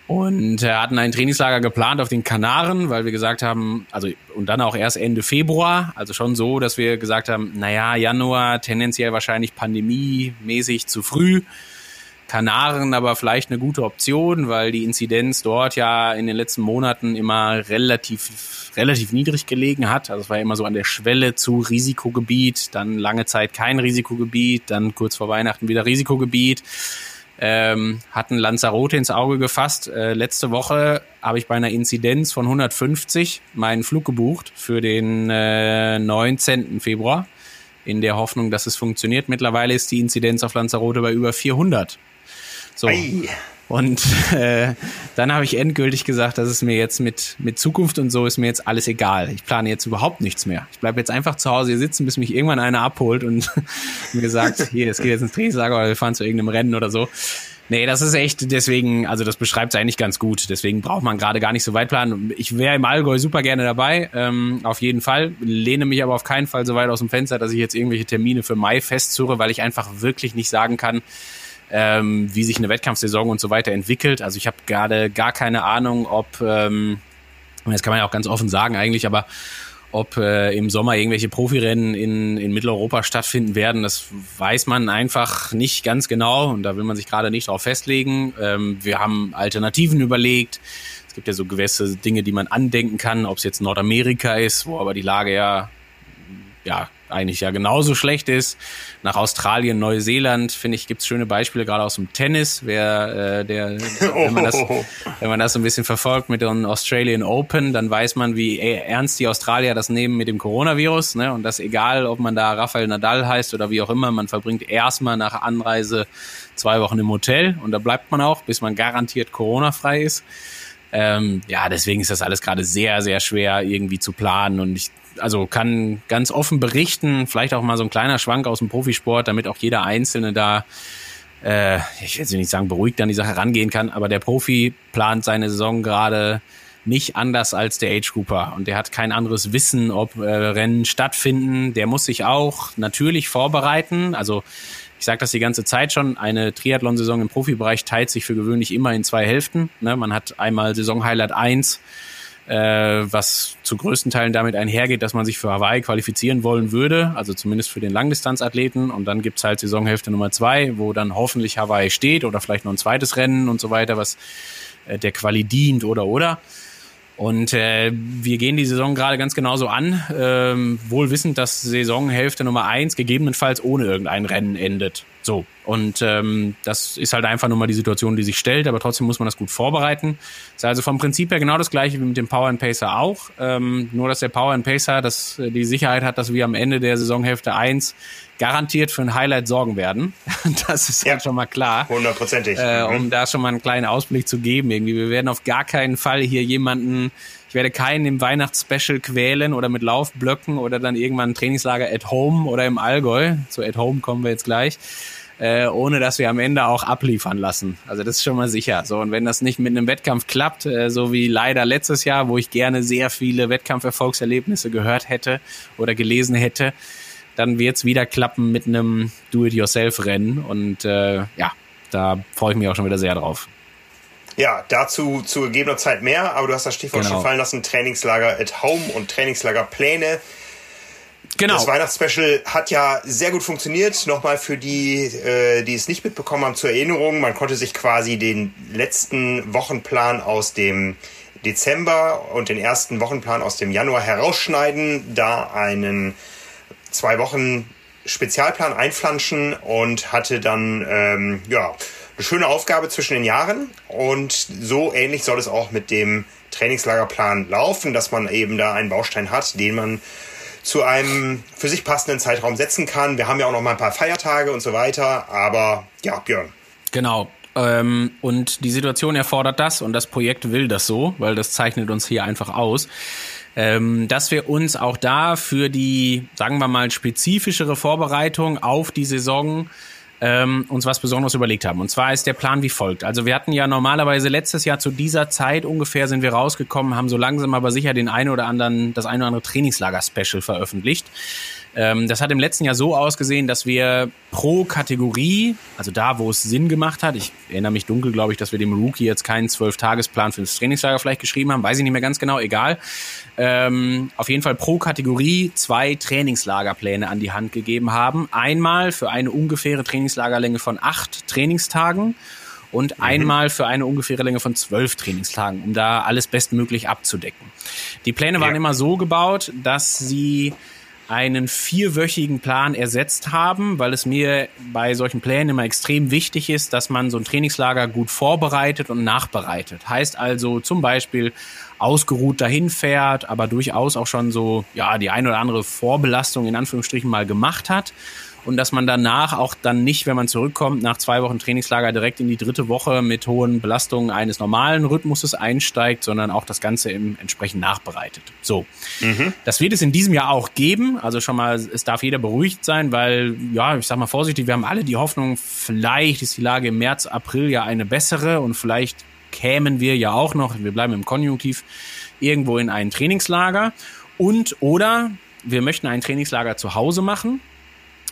Und äh, hatten ein Trainingslager geplant auf den Kanaren, weil wir gesagt haben, also und dann auch erst Ende Februar, also schon so, dass wir gesagt haben, naja, Januar tendenziell wahrscheinlich pandemiemäßig zu früh. Kanaren aber vielleicht eine gute Option, weil die Inzidenz dort ja in den letzten Monaten immer relativ, relativ niedrig gelegen hat. Also es war immer so an der Schwelle zu Risikogebiet, dann lange Zeit kein Risikogebiet, dann kurz vor Weihnachten wieder Risikogebiet ähm, hatten Lanzarote ins Auge gefasst. Äh, letzte Woche habe ich bei einer Inzidenz von 150 meinen Flug gebucht für den äh, 19. Februar in der Hoffnung, dass es funktioniert. Mittlerweile ist die Inzidenz auf Lanzarote bei über 400. So. Ei. Und äh, dann habe ich endgültig gesagt, dass es mir jetzt mit, mit Zukunft und so ist mir jetzt alles egal. Ich plane jetzt überhaupt nichts mehr. Ich bleibe jetzt einfach zu Hause hier sitzen, bis mich irgendwann einer abholt und [laughs] mir sagt, hier, es geht jetzt ins Trainingslager oder wir fahren zu irgendeinem Rennen oder so. Nee, das ist echt deswegen, also das beschreibt es eigentlich ganz gut. Deswegen braucht man gerade gar nicht so weit planen. Ich wäre im Allgäu super gerne dabei, ähm, auf jeden Fall. Lehne mich aber auf keinen Fall so weit aus dem Fenster, dass ich jetzt irgendwelche Termine für Mai festzurre, weil ich einfach wirklich nicht sagen kann, ähm, wie sich eine Wettkampfsaison und so weiter entwickelt. Also ich habe gerade gar keine Ahnung, ob, ähm, das kann man ja auch ganz offen sagen eigentlich, aber ob äh, im Sommer irgendwelche Profirennen in, in Mitteleuropa stattfinden werden, das weiß man einfach nicht ganz genau und da will man sich gerade nicht darauf festlegen. Ähm, wir haben Alternativen überlegt. Es gibt ja so gewisse Dinge, die man andenken kann, ob es jetzt Nordamerika ist, wo aber die Lage ja ja eigentlich ja genauso schlecht ist. Nach Australien, Neuseeland, finde ich, gibt's schöne Beispiele, gerade aus dem Tennis, wer äh, der, [laughs] wenn man, das, wenn man das so ein bisschen verfolgt mit den Australian Open, dann weiß man, wie ernst die Australier das nehmen mit dem Coronavirus. Ne? Und das egal, ob man da Rafael Nadal heißt oder wie auch immer, man verbringt erstmal nach Anreise zwei Wochen im Hotel und da bleibt man auch, bis man garantiert Corona-frei ist. Ähm, ja, deswegen ist das alles gerade sehr, sehr schwer irgendwie zu planen und ich also kann ganz offen berichten, vielleicht auch mal so ein kleiner Schwank aus dem Profisport, damit auch jeder Einzelne da, äh, ich will nicht sagen, beruhigt an die Sache rangehen kann, aber der Profi plant seine Saison gerade nicht anders als der Age Grouper und der hat kein anderes Wissen, ob äh, Rennen stattfinden. Der muss sich auch natürlich vorbereiten. Also ich sage das die ganze Zeit schon, eine Triathlon-Saison im Profibereich teilt sich für gewöhnlich immer in zwei Hälften. Ne? Man hat einmal Saison Highlight 1, äh, was zu größten Teilen damit einhergeht, dass man sich für Hawaii qualifizieren wollen würde, also zumindest für den Langdistanzathleten. Und dann gibt's halt Saisonhälfte Nummer zwei, wo dann hoffentlich Hawaii steht oder vielleicht noch ein zweites Rennen und so weiter, was äh, der Quali dient oder oder. Und äh, wir gehen die Saison gerade ganz genauso an, ähm, wohl wissend, dass Saisonhälfte Nummer eins gegebenenfalls ohne irgendein Rennen endet. So. Und ähm, das ist halt einfach nur mal die Situation, die sich stellt, aber trotzdem muss man das gut vorbereiten. Ist also vom Prinzip her genau das gleiche wie mit dem Power and Pacer auch. Ähm, nur dass der Power and Pacer das, äh, die Sicherheit hat, dass wir am Ende der Saisonhälfte eins garantiert für ein Highlight sorgen werden. [laughs] Das ist ja halt schon mal klar.
Hundertprozentig.
Äh, um mhm. da schon mal einen kleinen Ausblick zu geben. Irgendwie, wir werden auf gar keinen Fall hier jemanden ich werde keinen im Weihnachtsspecial quälen oder mit Laufblöcken oder dann irgendwann ein Trainingslager at home oder im Allgäu. Zu at home kommen wir jetzt gleich äh, ohne dass wir am Ende auch abliefern lassen. Also das ist schon mal sicher. So und wenn das nicht mit einem Wettkampf klappt, äh, so wie leider letztes Jahr, wo ich gerne sehr viele Wettkampferfolgserlebnisse gehört hätte oder gelesen hätte, dann wird's wieder klappen mit einem Do-it-yourself-Rennen und äh, ja, da freue ich mich auch schon wieder sehr drauf.
Ja, dazu zu gegebener Zeit mehr, aber du hast das Stichwort genau. schon fallen lassen, Trainingslager at Home und Trainingslagerpläne. Genau. Das Weihnachtsspecial hat ja sehr gut funktioniert. Nochmal für die, äh, die es nicht mitbekommen haben, zur Erinnerung. Man konnte sich quasi den letzten Wochenplan aus dem Dezember und den ersten Wochenplan aus dem Januar herausschneiden, da einen zwei Wochen Spezialplan einflanschen und hatte dann ähm, ja eine schöne Aufgabe zwischen den Jahren und so ähnlich soll es auch mit dem Trainingslagerplan laufen, dass man eben da einen Baustein hat, den man zu einem für sich passenden Zeitraum setzen kann. Wir haben ja auch noch mal ein paar Feiertage und so weiter, aber ja, Björn.
Genau. Ähm, und die Situation erfordert das und das Projekt will das so, weil das zeichnet uns hier einfach aus ähm, dass wir uns auch da für die, sagen wir mal, spezifischere Vorbereitung auf die Saison ähm, uns was Besonderes überlegt haben. Und zwar ist der Plan wie folgt. Also wir hatten ja normalerweise letztes Jahr zu dieser Zeit ungefähr sind wir rausgekommen, haben so langsam aber sicher den einen oder anderen, das eine oder andere Trainingslager-Special veröffentlicht. Ähm, das hat im letzten Jahr so ausgesehen, dass wir pro Kategorie, also da, wo es Sinn gemacht hat, ich erinnere mich dunkel, glaube ich, dass wir dem Rookie jetzt keinen Zwölf-Tagesplan für das Trainingslager vielleicht geschrieben haben, weiß ich nicht mehr ganz genau, egal. Ähm, auf jeden Fall pro Kategorie zwei Trainingslagerpläne an die Hand gegeben haben. Einmal für eine ungefähre Trainingslagerlänge von acht Trainingstagen und mhm. einmal für eine ungefähre Länge von zwölf Trainingstagen, um da alles bestmöglich abzudecken. Die Pläne waren ja. immer so gebaut, dass sie einen vierwöchigen Plan ersetzt haben, weil es mir bei solchen Plänen immer extrem wichtig ist, dass man so ein Trainingslager gut vorbereitet und nachbereitet. Heißt also zum Beispiel ausgeruht dahin fährt, aber durchaus auch schon so, ja, die ein oder andere Vorbelastung in Anführungsstrichen mal gemacht hat und dass man danach auch dann nicht, wenn man zurückkommt, nach zwei Wochen Trainingslager direkt in die dritte Woche mit hohen Belastungen eines normalen Rhythmuses einsteigt, sondern auch das Ganze im entsprechend nachbereitet. So. Mhm. Das wird es in diesem Jahr auch geben. Also schon mal, es darf jeder beruhigt sein, weil, ja, ich sag mal vorsichtig, wir haben alle die Hoffnung, vielleicht ist die Lage im März, April ja eine bessere und vielleicht kämen wir ja auch noch, wir bleiben im Konjunktiv, irgendwo in ein Trainingslager und oder wir möchten ein Trainingslager zu Hause machen.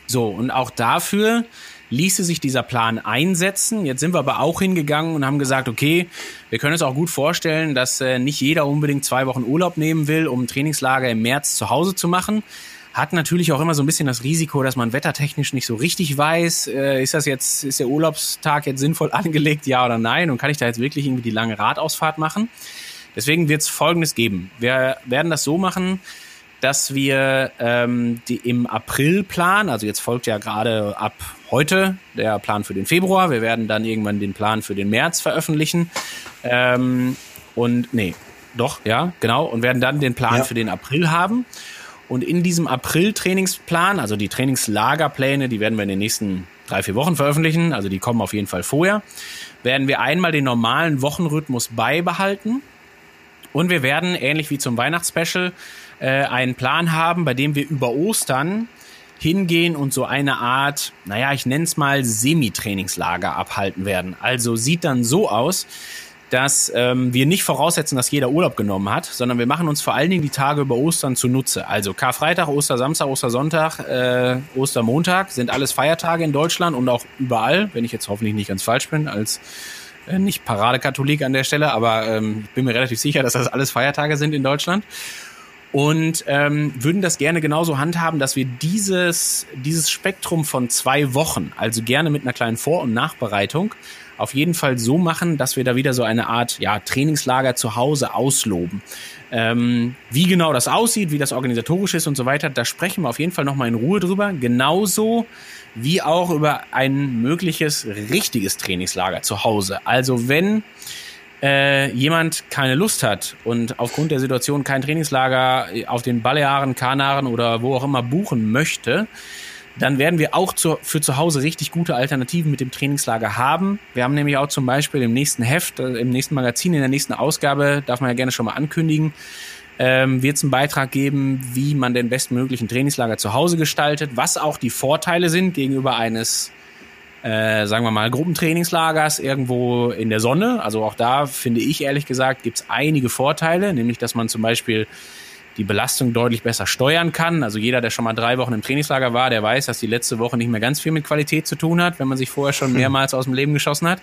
So, und auch dafür ließe sich dieser Plan einsetzen. Jetzt sind wir aber auch hingegangen und haben gesagt, okay, wir können uns auch gut vorstellen, dass äh, nicht jeder unbedingt zwei Wochen Urlaub nehmen will, um ein Trainingslager im März zu Hause zu machen. Hat natürlich auch immer so ein bisschen das Risiko, dass man wettertechnisch nicht so richtig weiß, äh, ist das jetzt, ist der Urlaubstag jetzt sinnvoll [laughs] angelegt, ja oder nein? Und kann ich da jetzt wirklich irgendwie die lange Radausfahrt machen? Deswegen wird es Folgendes geben. Wir werden das so machen, dass wir ähm, die im April Plan, also jetzt folgt ja gerade ab heute der Plan für den Februar, wir werden dann irgendwann den Plan für den März veröffentlichen. Ähm, und nee, doch, ja, genau, und werden dann den Plan ja. für den April haben. Und in diesem April-Trainingsplan, also die Trainingslagerpläne, die werden wir in den nächsten drei, vier Wochen veröffentlichen, also die kommen auf jeden Fall vorher, werden wir einmal den normalen Wochenrhythmus beibehalten. Und wir werden, ähnlich wie zum Weihnachtsspecial, äh, einen Plan haben, bei dem wir über Ostern hingehen und so eine Art, naja, ich nenne es mal Semi-Trainingslager abhalten werden. Also sieht dann so aus, dass ähm, wir nicht voraussetzen, dass jeder Urlaub genommen hat, sondern wir machen uns vor allen Dingen die Tage über Ostern zunutze. Also Karfreitag, Ostersamstag, Ostersonntag, äh, Ostermontag sind alles Feiertage in Deutschland und auch überall, wenn ich jetzt hoffentlich nicht ganz falsch bin, als äh, nicht Paradekatholik an der Stelle, aber ähm, ich bin mir relativ sicher, dass das alles Feiertage sind in Deutschland und ähm, würden das gerne genauso handhaben, dass wir dieses, dieses Spektrum von zwei Wochen, also gerne mit einer kleinen Vor- und Nachbereitung, auf jeden Fall so machen, dass wir da wieder so eine Art ja, Trainingslager zu Hause ausloben. Ähm, wie genau das aussieht, wie das organisatorisch ist und so weiter, da sprechen wir auf jeden Fall nochmal in Ruhe drüber. Genauso wie auch über ein mögliches richtiges Trainingslager zu Hause. Also wenn äh, jemand keine Lust hat und aufgrund der Situation kein Trainingslager auf den Balearen, Kanaren oder wo auch immer buchen möchte, dann werden wir auch zu, für zu Hause richtig gute Alternativen mit dem Trainingslager haben. Wir haben nämlich auch zum Beispiel im nächsten Heft, äh, im nächsten Magazin, in der nächsten Ausgabe, darf man ja gerne schon mal ankündigen, ähm, wird es einen Beitrag geben, wie man den bestmöglichen Trainingslager zu Hause gestaltet, was auch die Vorteile sind gegenüber eines äh, sagen wir mal, Gruppentrainingslagers irgendwo in der Sonne. Also auch da finde ich ehrlich gesagt, gibt es einige Vorteile, nämlich dass man zum Beispiel die Belastung deutlich besser steuern kann. Also jeder, der schon mal drei Wochen im Trainingslager war, der weiß, dass die letzte Woche nicht mehr ganz viel mit Qualität zu tun hat, wenn man sich vorher schon hm. mehrmals aus dem Leben geschossen hat.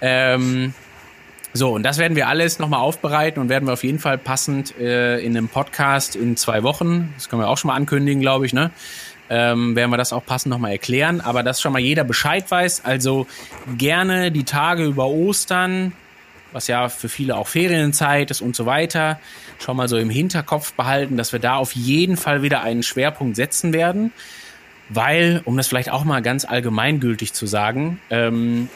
Ähm, so, und das werden wir alles nochmal aufbereiten und werden wir auf jeden Fall passend äh, in einem Podcast in zwei Wochen, das können wir auch schon mal ankündigen, glaube ich, ne? Ähm, werden wir das auch passend nochmal erklären. Aber dass schon mal jeder Bescheid weiß, also gerne die Tage über Ostern, was ja für viele auch Ferienzeit ist und so weiter, schon mal so im Hinterkopf behalten, dass wir da auf jeden Fall wieder einen Schwerpunkt setzen werden. Weil, um das vielleicht auch mal ganz allgemeingültig zu sagen, ähm,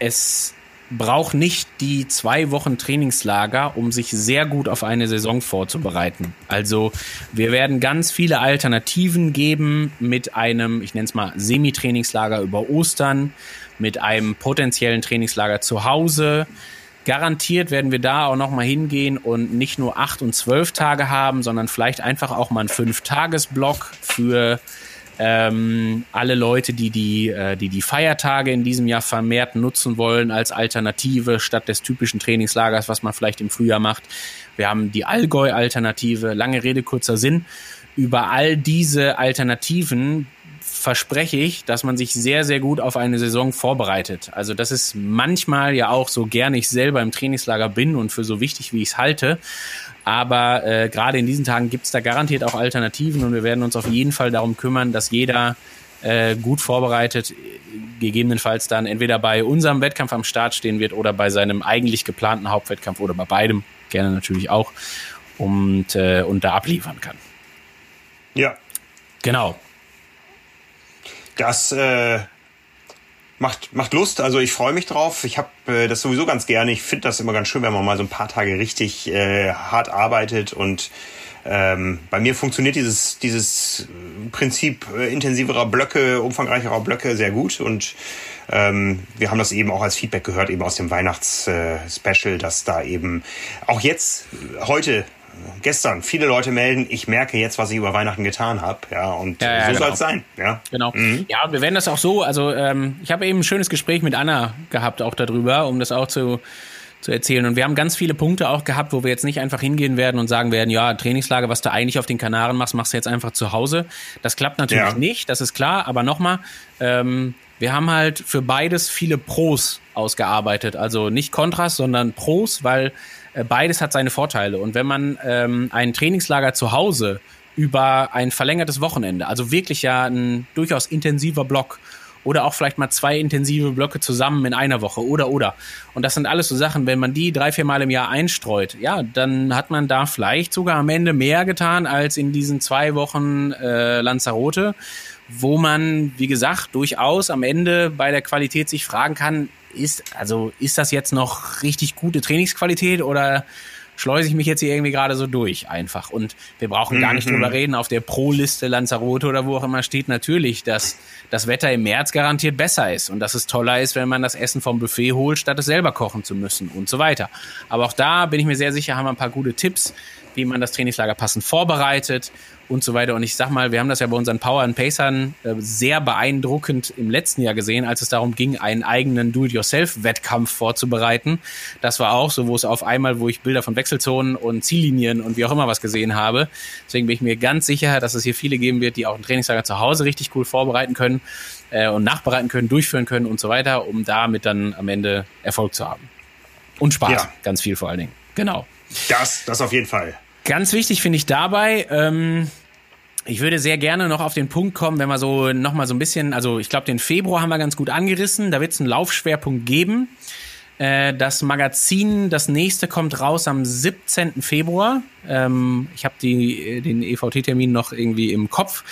es braucht nicht die zwei Wochen Trainingslager, um sich sehr gut auf eine Saison vorzubereiten. Also wir werden ganz viele Alternativen geben mit einem, ich nenne es mal, Semi-Trainingslager über Ostern, mit einem potenziellen Trainingslager zu Hause. Garantiert werden wir da auch nochmal hingehen und nicht nur acht und zwölf Tage haben, sondern vielleicht einfach auch mal einen Fünf-Tages-Block für ähm, alle Leute, die die, äh, die die Feiertage in diesem Jahr vermehrt nutzen wollen als Alternative statt des typischen Trainingslagers, was man vielleicht im Frühjahr macht. Wir haben die Allgäu-Alternative, lange Rede, kurzer Sinn. Über all diese Alternativen verspreche ich, dass man sich sehr, sehr gut auf eine Saison vorbereitet. Also das ist manchmal ja auch so gern ich selber im Trainingslager bin und für so wichtig, wie ich es halte, aber äh, gerade in diesen Tagen gibt es da garantiert auch Alternativen und wir werden uns auf jeden Fall darum kümmern, dass jeder äh, gut vorbereitet gegebenenfalls dann entweder bei unserem Wettkampf am Start stehen wird oder bei seinem eigentlich geplanten Hauptwettkampf oder bei beidem, gerne natürlich auch, und, äh, und da abliefern kann.
Ja.
Genau.
Das äh, macht, macht Lust. Also ich freue mich drauf. Ich habe äh, das sowieso ganz gerne. Ich finde das immer ganz schön, wenn man mal so ein paar Tage richtig äh, hart arbeitet und äh, ähm, bei mir funktioniert dieses, dieses Prinzip äh, intensiverer Blöcke, umfangreicherer Blöcke sehr gut und ähm, wir haben das eben auch als Feedback gehört, eben aus dem Weihnachts-Special, äh, dass da eben auch jetzt, heute, gestern, viele Leute melden, ich merke jetzt, was ich über Weihnachten getan habe. Ja, und ja, ja, so genau. soll es sein. Ja.
Genau. Mhm. Ja, wir werden das auch so, also ähm, ich habe eben ein schönes Gespräch mit Anna gehabt, auch darüber, um das auch zu zu erzählen. Und wir haben ganz viele Punkte auch gehabt, wo wir jetzt nicht einfach hingehen werden und sagen werden, ja, Trainingslager, was du eigentlich auf den Kanaren machst, machst du jetzt einfach zu Hause. Das klappt natürlich ja. nicht, das ist klar. Aber nochmal, ähm, wir haben halt für beides viele Pros ausgearbeitet. Also nicht Kontras, sondern Pros, weil beides hat seine Vorteile. Und wenn man ähm, ein Trainingslager zu Hause über ein verlängertes Wochenende, also wirklich ja ein durchaus intensiver Block oder auch vielleicht mal zwei intensive Blöcke zusammen in einer Woche oder oder. Und das sind alles so Sachen, wenn man die drei, vier Mal im Jahr einstreut, ja, dann hat man da vielleicht sogar am Ende mehr getan als in diesen zwei Wochen äh, Lanzarote, wo man, wie gesagt, durchaus am Ende bei der Qualität sich fragen kann, ist, also ist das jetzt noch richtig gute Trainingsqualität oder schleuse ich mich jetzt hier irgendwie gerade so durch einfach. Und wir brauchen gar nicht mhm. drüber reden, auf der Pro-Liste Lanzarote oder wo auch immer steht natürlich, dass das Wetter im März garantiert besser ist und dass es toller ist, wenn man das Essen vom Buffet holt, statt es selber kochen zu müssen und so weiter. Aber auch da bin ich mir sehr sicher, haben wir ein paar gute Tipps, wie man das Trainingslager passend vorbereitet und so weiter. Und ich sag mal, wir haben das ja bei unseren Power and Pacern äh, sehr beeindruckend im letzten Jahr gesehen, als es darum ging, einen eigenen Do-it-yourself-Wettkampf vorzubereiten. Das war auch so, wo es auf einmal, wo ich Bilder von Wechselzonen und Ziellinien und wie auch immer was gesehen habe. Deswegen bin ich mir ganz sicher, dass es hier viele geben wird, die auch ein Trainingslager zu Hause richtig cool vorbereiten können äh, und nachbereiten können, durchführen können und so weiter, um damit dann am Ende Erfolg zu haben. Und Spaß, ja. ganz viel vor allen Dingen. Genau.
Das, das auf jeden Fall.
Ganz wichtig finde ich dabei, ähm, ich würde sehr gerne noch auf den Punkt kommen, wenn wir so noch mal so ein bisschen, also ich glaube, den Februar haben wir ganz gut angerissen. Da wird es einen Laufschwerpunkt geben. Äh, das Magazin, das nächste kommt raus am 17. Februar. Ähm, ich habe den EVT-Termin noch irgendwie im Kopf.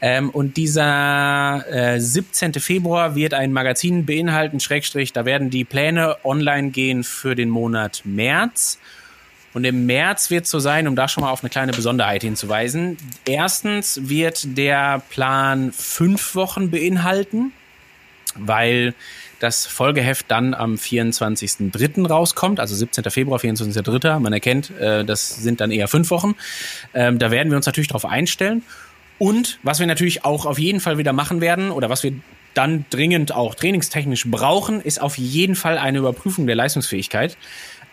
Ähm, und dieser äh, 17. Februar wird ein Magazin beinhalten, Schrägstrich, da werden die Pläne online gehen für den Monat März. Und im März wird so sein, um da schon mal auf eine kleine Besonderheit hinzuweisen. Erstens wird der Plan fünf Wochen beinhalten, weil das Folgeheft dann am 24.03. rauskommt, also 17. Februar, 24.03. Man erkennt, äh, das sind dann eher fünf Wochen. Ähm, da werden wir uns natürlich darauf einstellen. Und was wir natürlich auch auf jeden Fall wieder machen werden oder was wir dann dringend auch trainingstechnisch brauchen, ist auf jeden Fall eine Überprüfung der Leistungsfähigkeit.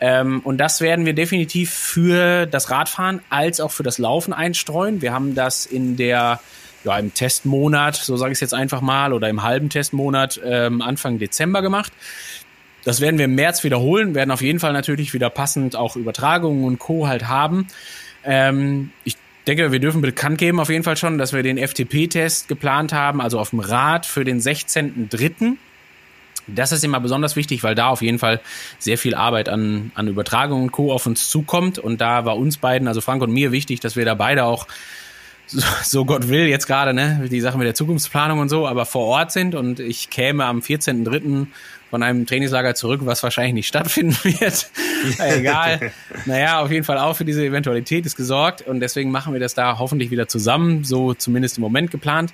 Ähm, und das werden wir definitiv für das Radfahren als auch für das Laufen einstreuen. Wir haben das in der ja, im Testmonat, so sage ich es jetzt einfach mal, oder im halben Testmonat ähm, Anfang Dezember gemacht. Das werden wir im März wiederholen, werden auf jeden Fall natürlich wieder passend auch Übertragungen und Co. halt haben. Ähm, ich denke, wir dürfen bekannt geben auf jeden Fall schon, dass wir den FTP-Test geplant haben, also auf dem Rad für den 16.03. Das ist immer besonders wichtig, weil da auf jeden Fall sehr viel Arbeit an, an Übertragung und Co. auf uns zukommt. Und da war uns beiden, also Frank und mir, wichtig, dass wir da beide auch, [laughs] so, Gott will, jetzt gerade, ne, die Sachen mit der Zukunftsplanung und so, aber vor Ort sind. Und ich käme am 14.03 von einem Trainingslager zurück, was wahrscheinlich nicht [laughs] stattfinden wird. [laughs] Egal. Naja, auf jeden Fall auch für diese Eventualität ist gesorgt und deswegen machen wir das da hoffentlich wieder zusammen, so zumindest im Moment geplant.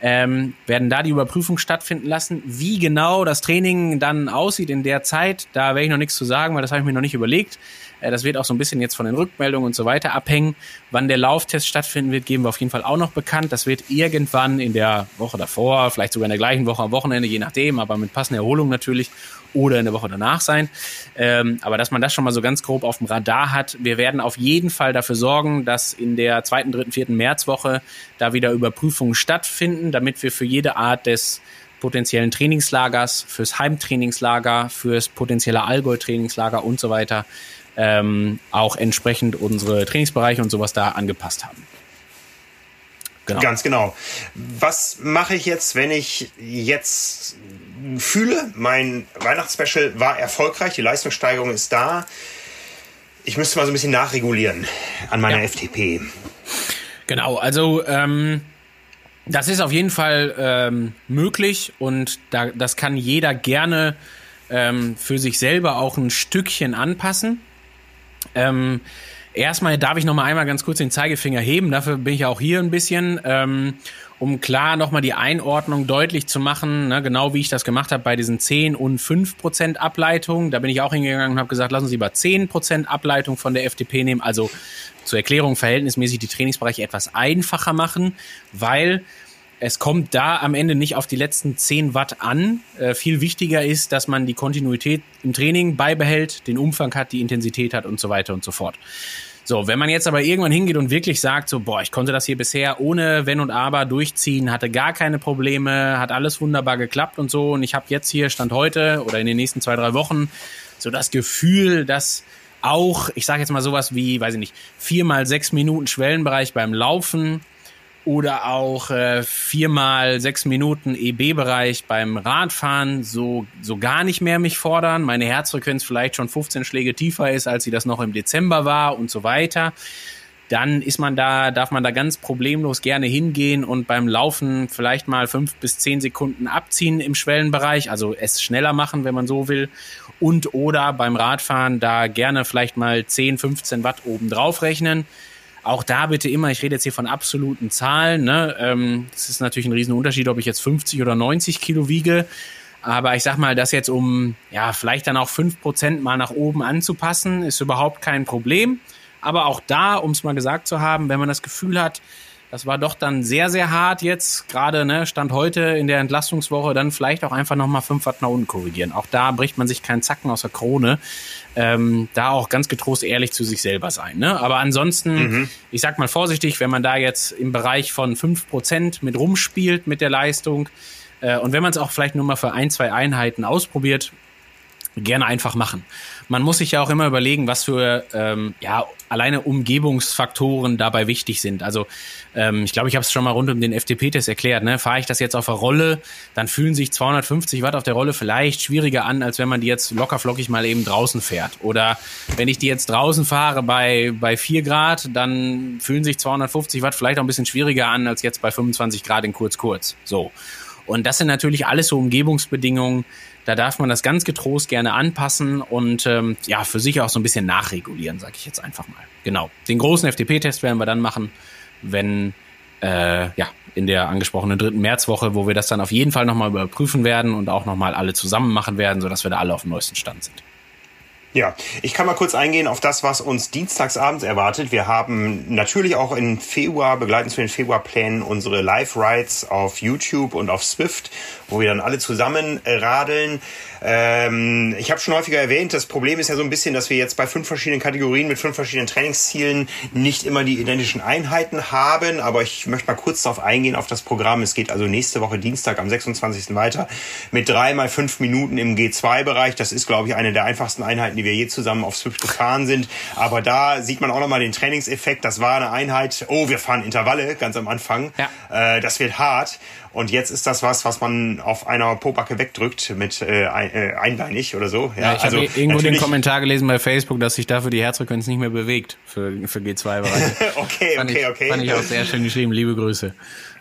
Ähm, werden da die Überprüfung stattfinden lassen. Wie genau das Training dann aussieht in der Zeit, da werde ich noch nichts zu sagen, weil das habe ich mir noch nicht überlegt. Äh, das wird auch so ein bisschen jetzt von den Rückmeldungen und so weiter abhängen. Wann der Lauftest stattfinden wird, geben wir auf jeden Fall auch noch bekannt. Das wird irgendwann in der Woche davor, vielleicht sogar in der gleichen Woche am Wochenende, je nachdem, aber mit passender Erholung natürlich oder in der Woche danach sein. Ähm, aber dass man das schon mal so ganz grob auf dem Radar hat. Wir werden auf jeden Fall dafür sorgen, dass in der zweiten, dritten, vierten Märzwoche da wieder Überprüfungen stattfinden, damit wir für jede Art des potenziellen Trainingslagers, fürs Heimtrainingslager, fürs potenzielle Allgäu-Trainingslager und so weiter ähm, auch entsprechend unsere Trainingsbereiche und sowas da angepasst haben.
Genau. Ganz genau. Was mache ich jetzt, wenn ich jetzt fühle, mein Weihnachtsspecial war erfolgreich, die Leistungssteigerung ist da. Ich müsste mal so ein bisschen nachregulieren an meiner ja. FTP.
Genau, also ähm, das ist auf jeden Fall ähm, möglich und da, das kann jeder gerne ähm, für sich selber auch ein Stückchen anpassen. Ähm, Erstmal darf ich noch mal einmal ganz kurz den Zeigefinger heben. Dafür bin ich auch hier ein bisschen, ähm, um klar noch mal die Einordnung deutlich zu machen, ne, genau wie ich das gemacht habe bei diesen 10 und 5 Prozent Ableitung. Da bin ich auch hingegangen und habe gesagt, lassen Sie lieber 10 Prozent Ableitung von der FDP nehmen. Also zur Erklärung verhältnismäßig die Trainingsbereiche etwas einfacher machen, weil es kommt da am Ende nicht auf die letzten 10 Watt an. Äh, viel wichtiger ist, dass man die Kontinuität im Training beibehält, den Umfang hat, die Intensität hat und so weiter und so fort. So, wenn man jetzt aber irgendwann hingeht und wirklich sagt, so, boah, ich konnte das hier bisher ohne Wenn und Aber durchziehen, hatte gar keine Probleme, hat alles wunderbar geklappt und so, und ich habe jetzt hier, Stand heute oder in den nächsten zwei, drei Wochen, so das Gefühl, dass auch, ich sage jetzt mal sowas wie, weiß ich nicht, vier mal sechs Minuten Schwellenbereich beim Laufen oder auch äh, viermal sechs Minuten EB-Bereich beim Radfahren so, so gar nicht mehr mich fordern. Meine Herzfrequenz vielleicht schon 15 Schläge tiefer ist, als sie das noch im Dezember war und so weiter. Dann ist man da, darf man da ganz problemlos gerne hingehen und beim Laufen vielleicht mal fünf bis zehn Sekunden abziehen im Schwellenbereich, also es schneller machen, wenn man so will. Und oder beim Radfahren da gerne vielleicht mal 10, 15 Watt oben drauf rechnen auch da bitte immer, ich rede jetzt hier von absoluten Zahlen, ne? Ähm, das ist natürlich ein Riesenunterschied, ob ich jetzt 50 oder 90 Kilo wiege. Aber ich sag mal, das jetzt um, ja, vielleicht dann auch fünf Prozent mal nach oben anzupassen, ist überhaupt kein Problem. Aber auch da, um es mal gesagt zu haben, wenn man das Gefühl hat, das war doch dann sehr, sehr hart jetzt, gerade ne, Stand heute in der Entlastungswoche, dann vielleicht auch einfach nochmal fünf Watt nach unten korrigieren. Auch da bricht man sich keinen Zacken aus der Krone. Ähm, da auch ganz getrost ehrlich zu sich selber sein. Ne? Aber ansonsten, mhm. ich sag mal vorsichtig, wenn man da jetzt im Bereich von fünf Prozent mit rumspielt mit der Leistung äh, und wenn man es auch vielleicht nur mal für ein, zwei Einheiten ausprobiert, gerne einfach machen. Man muss sich ja auch immer überlegen, was für ähm, ja alleine Umgebungsfaktoren dabei wichtig sind. Also ähm, ich glaube, ich habe es schon mal rund um den FTP-Test erklärt. Ne? Fahre ich das jetzt auf der Rolle, dann fühlen sich 250 Watt auf der Rolle vielleicht schwieriger an, als wenn man die jetzt locker flockig mal eben draußen fährt. Oder wenn ich die jetzt draußen fahre bei bei 4 Grad, dann fühlen sich 250 Watt vielleicht auch ein bisschen schwieriger an, als jetzt bei 25 Grad in kurz kurz. So. Und das sind natürlich alles so Umgebungsbedingungen, da darf man das ganz getrost gerne anpassen und ähm, ja, für sich auch so ein bisschen nachregulieren, sage ich jetzt einfach mal. Genau. Den großen FTP-Test werden wir dann machen, wenn äh, ja, in der angesprochenen dritten Märzwoche, wo wir das dann auf jeden Fall nochmal überprüfen werden und auch nochmal alle zusammen machen werden, sodass wir da alle auf dem neuesten Stand sind.
Ja, ich kann mal kurz eingehen auf das, was uns dienstagsabends erwartet. Wir haben natürlich auch im Februar, begleitend zu den Februarplänen, unsere Live-Rides auf YouTube und auf Swift, wo wir dann alle zusammen radeln. Ähm, ich habe schon häufiger erwähnt, das Problem ist ja so ein bisschen, dass wir jetzt bei fünf verschiedenen Kategorien mit fünf verschiedenen Trainingszielen nicht immer die identischen Einheiten haben. Aber ich möchte mal kurz darauf eingehen, auf das Programm. Es geht also nächste Woche Dienstag am 26. weiter mit drei mal fünf Minuten im G2-Bereich. Das ist, glaube ich, eine der einfachsten Einheiten, die wir je zusammen auf Swift gefahren sind. Aber da sieht man auch nochmal den Trainingseffekt. Das war eine Einheit, oh, wir fahren Intervalle ganz am Anfang. Ja. Äh, das wird hart. Und jetzt ist das was, was man auf einer Pobacke wegdrückt mit äh, äh einbeinig oder so.
Ja, ja ich also habe irgendwo den Kommentar gelesen bei Facebook, dass sich dafür die Herzfrequenz nicht mehr bewegt für, für G2-Bereiche. [laughs]
okay, fand okay,
ich,
okay.
Fand ich auch sehr schön geschrieben. Liebe Grüße.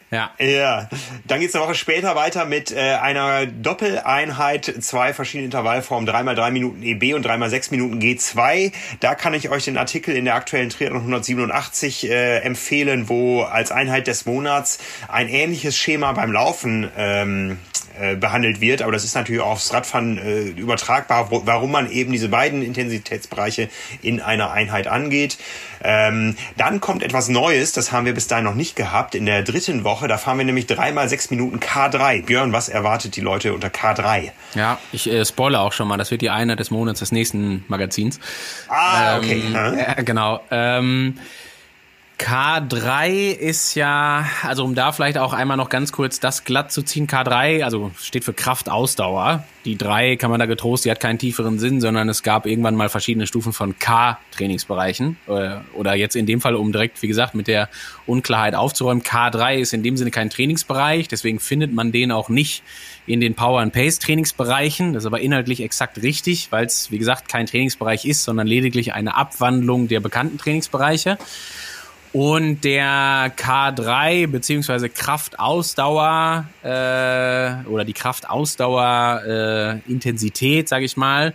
Ja. Ja. Dann geht's eine Woche später weiter mit äh, einer Doppeleinheit, zwei verschiedene Intervallformen, dreimal drei Minuten EB und dreimal sechs Minuten G2. Da kann ich euch den Artikel in der aktuellen Triathlon 187 äh, empfehlen, wo als Einheit des Monats ein ähnliches Schema beim Laufen ähm, äh, behandelt wird. Aber das ist natürlich auch aufs Radfahren äh, übertragbar, wo, warum man eben diese beiden Intensitätsbereiche in einer Einheit angeht. Ähm, dann kommt etwas Neues, das haben wir bis dahin noch nicht gehabt. In der dritten Woche, da fahren wir nämlich dreimal sechs Minuten K3. Björn, was erwartet die Leute unter K3?
Ja, ich äh, spoilere auch schon mal, das wird die Einheit des Monats des nächsten Magazins.
Ah, okay.
Ähm, äh, genau. Ähm, K3 ist ja, also um da vielleicht auch einmal noch ganz kurz das glatt zu ziehen, K3, also steht für Kraftausdauer. Die 3 kann man da getrost, die hat keinen tieferen Sinn, sondern es gab irgendwann mal verschiedene Stufen von K-Trainingsbereichen. Äh, oder jetzt in dem Fall, um direkt, wie gesagt, mit der Unklarheit aufzuräumen, K3 ist in dem Sinne kein Trainingsbereich, deswegen findet man den auch nicht in den Power and Pace Trainingsbereichen. Das ist aber inhaltlich exakt richtig, weil es, wie gesagt, kein Trainingsbereich ist, sondern lediglich eine Abwandlung der bekannten Trainingsbereiche. Und der K3 beziehungsweise Kraftausdauer äh, oder die Kraftausdauer äh, Intensität, sage ich mal,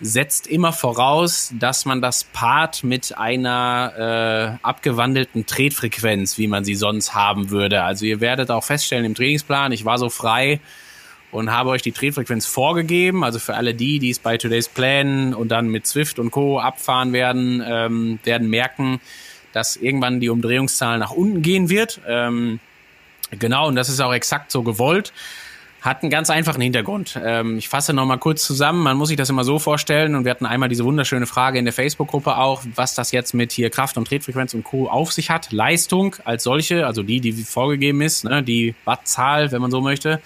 setzt immer voraus, dass man das Part mit einer äh, abgewandelten Tretfrequenz, wie man sie sonst haben würde. Also ihr werdet auch feststellen im Trainingsplan, ich war so frei und habe euch die Tretfrequenz vorgegeben. Also für alle die, die es bei Today's Plan und dann mit Swift und Co. abfahren werden, ähm, werden merken, dass irgendwann die Umdrehungszahl nach unten gehen wird. Ähm, genau, und das ist auch exakt so gewollt. Hat einen ganz einfachen Hintergrund. Ähm, ich fasse nochmal kurz zusammen. Man muss sich das immer so vorstellen. Und wir hatten einmal diese wunderschöne Frage in der Facebook-Gruppe auch, was das jetzt mit hier Kraft und Tretfrequenz und Co. auf sich hat. Leistung als solche, also die, die vorgegeben ist, ne, die Wattzahl, wenn man so möchte,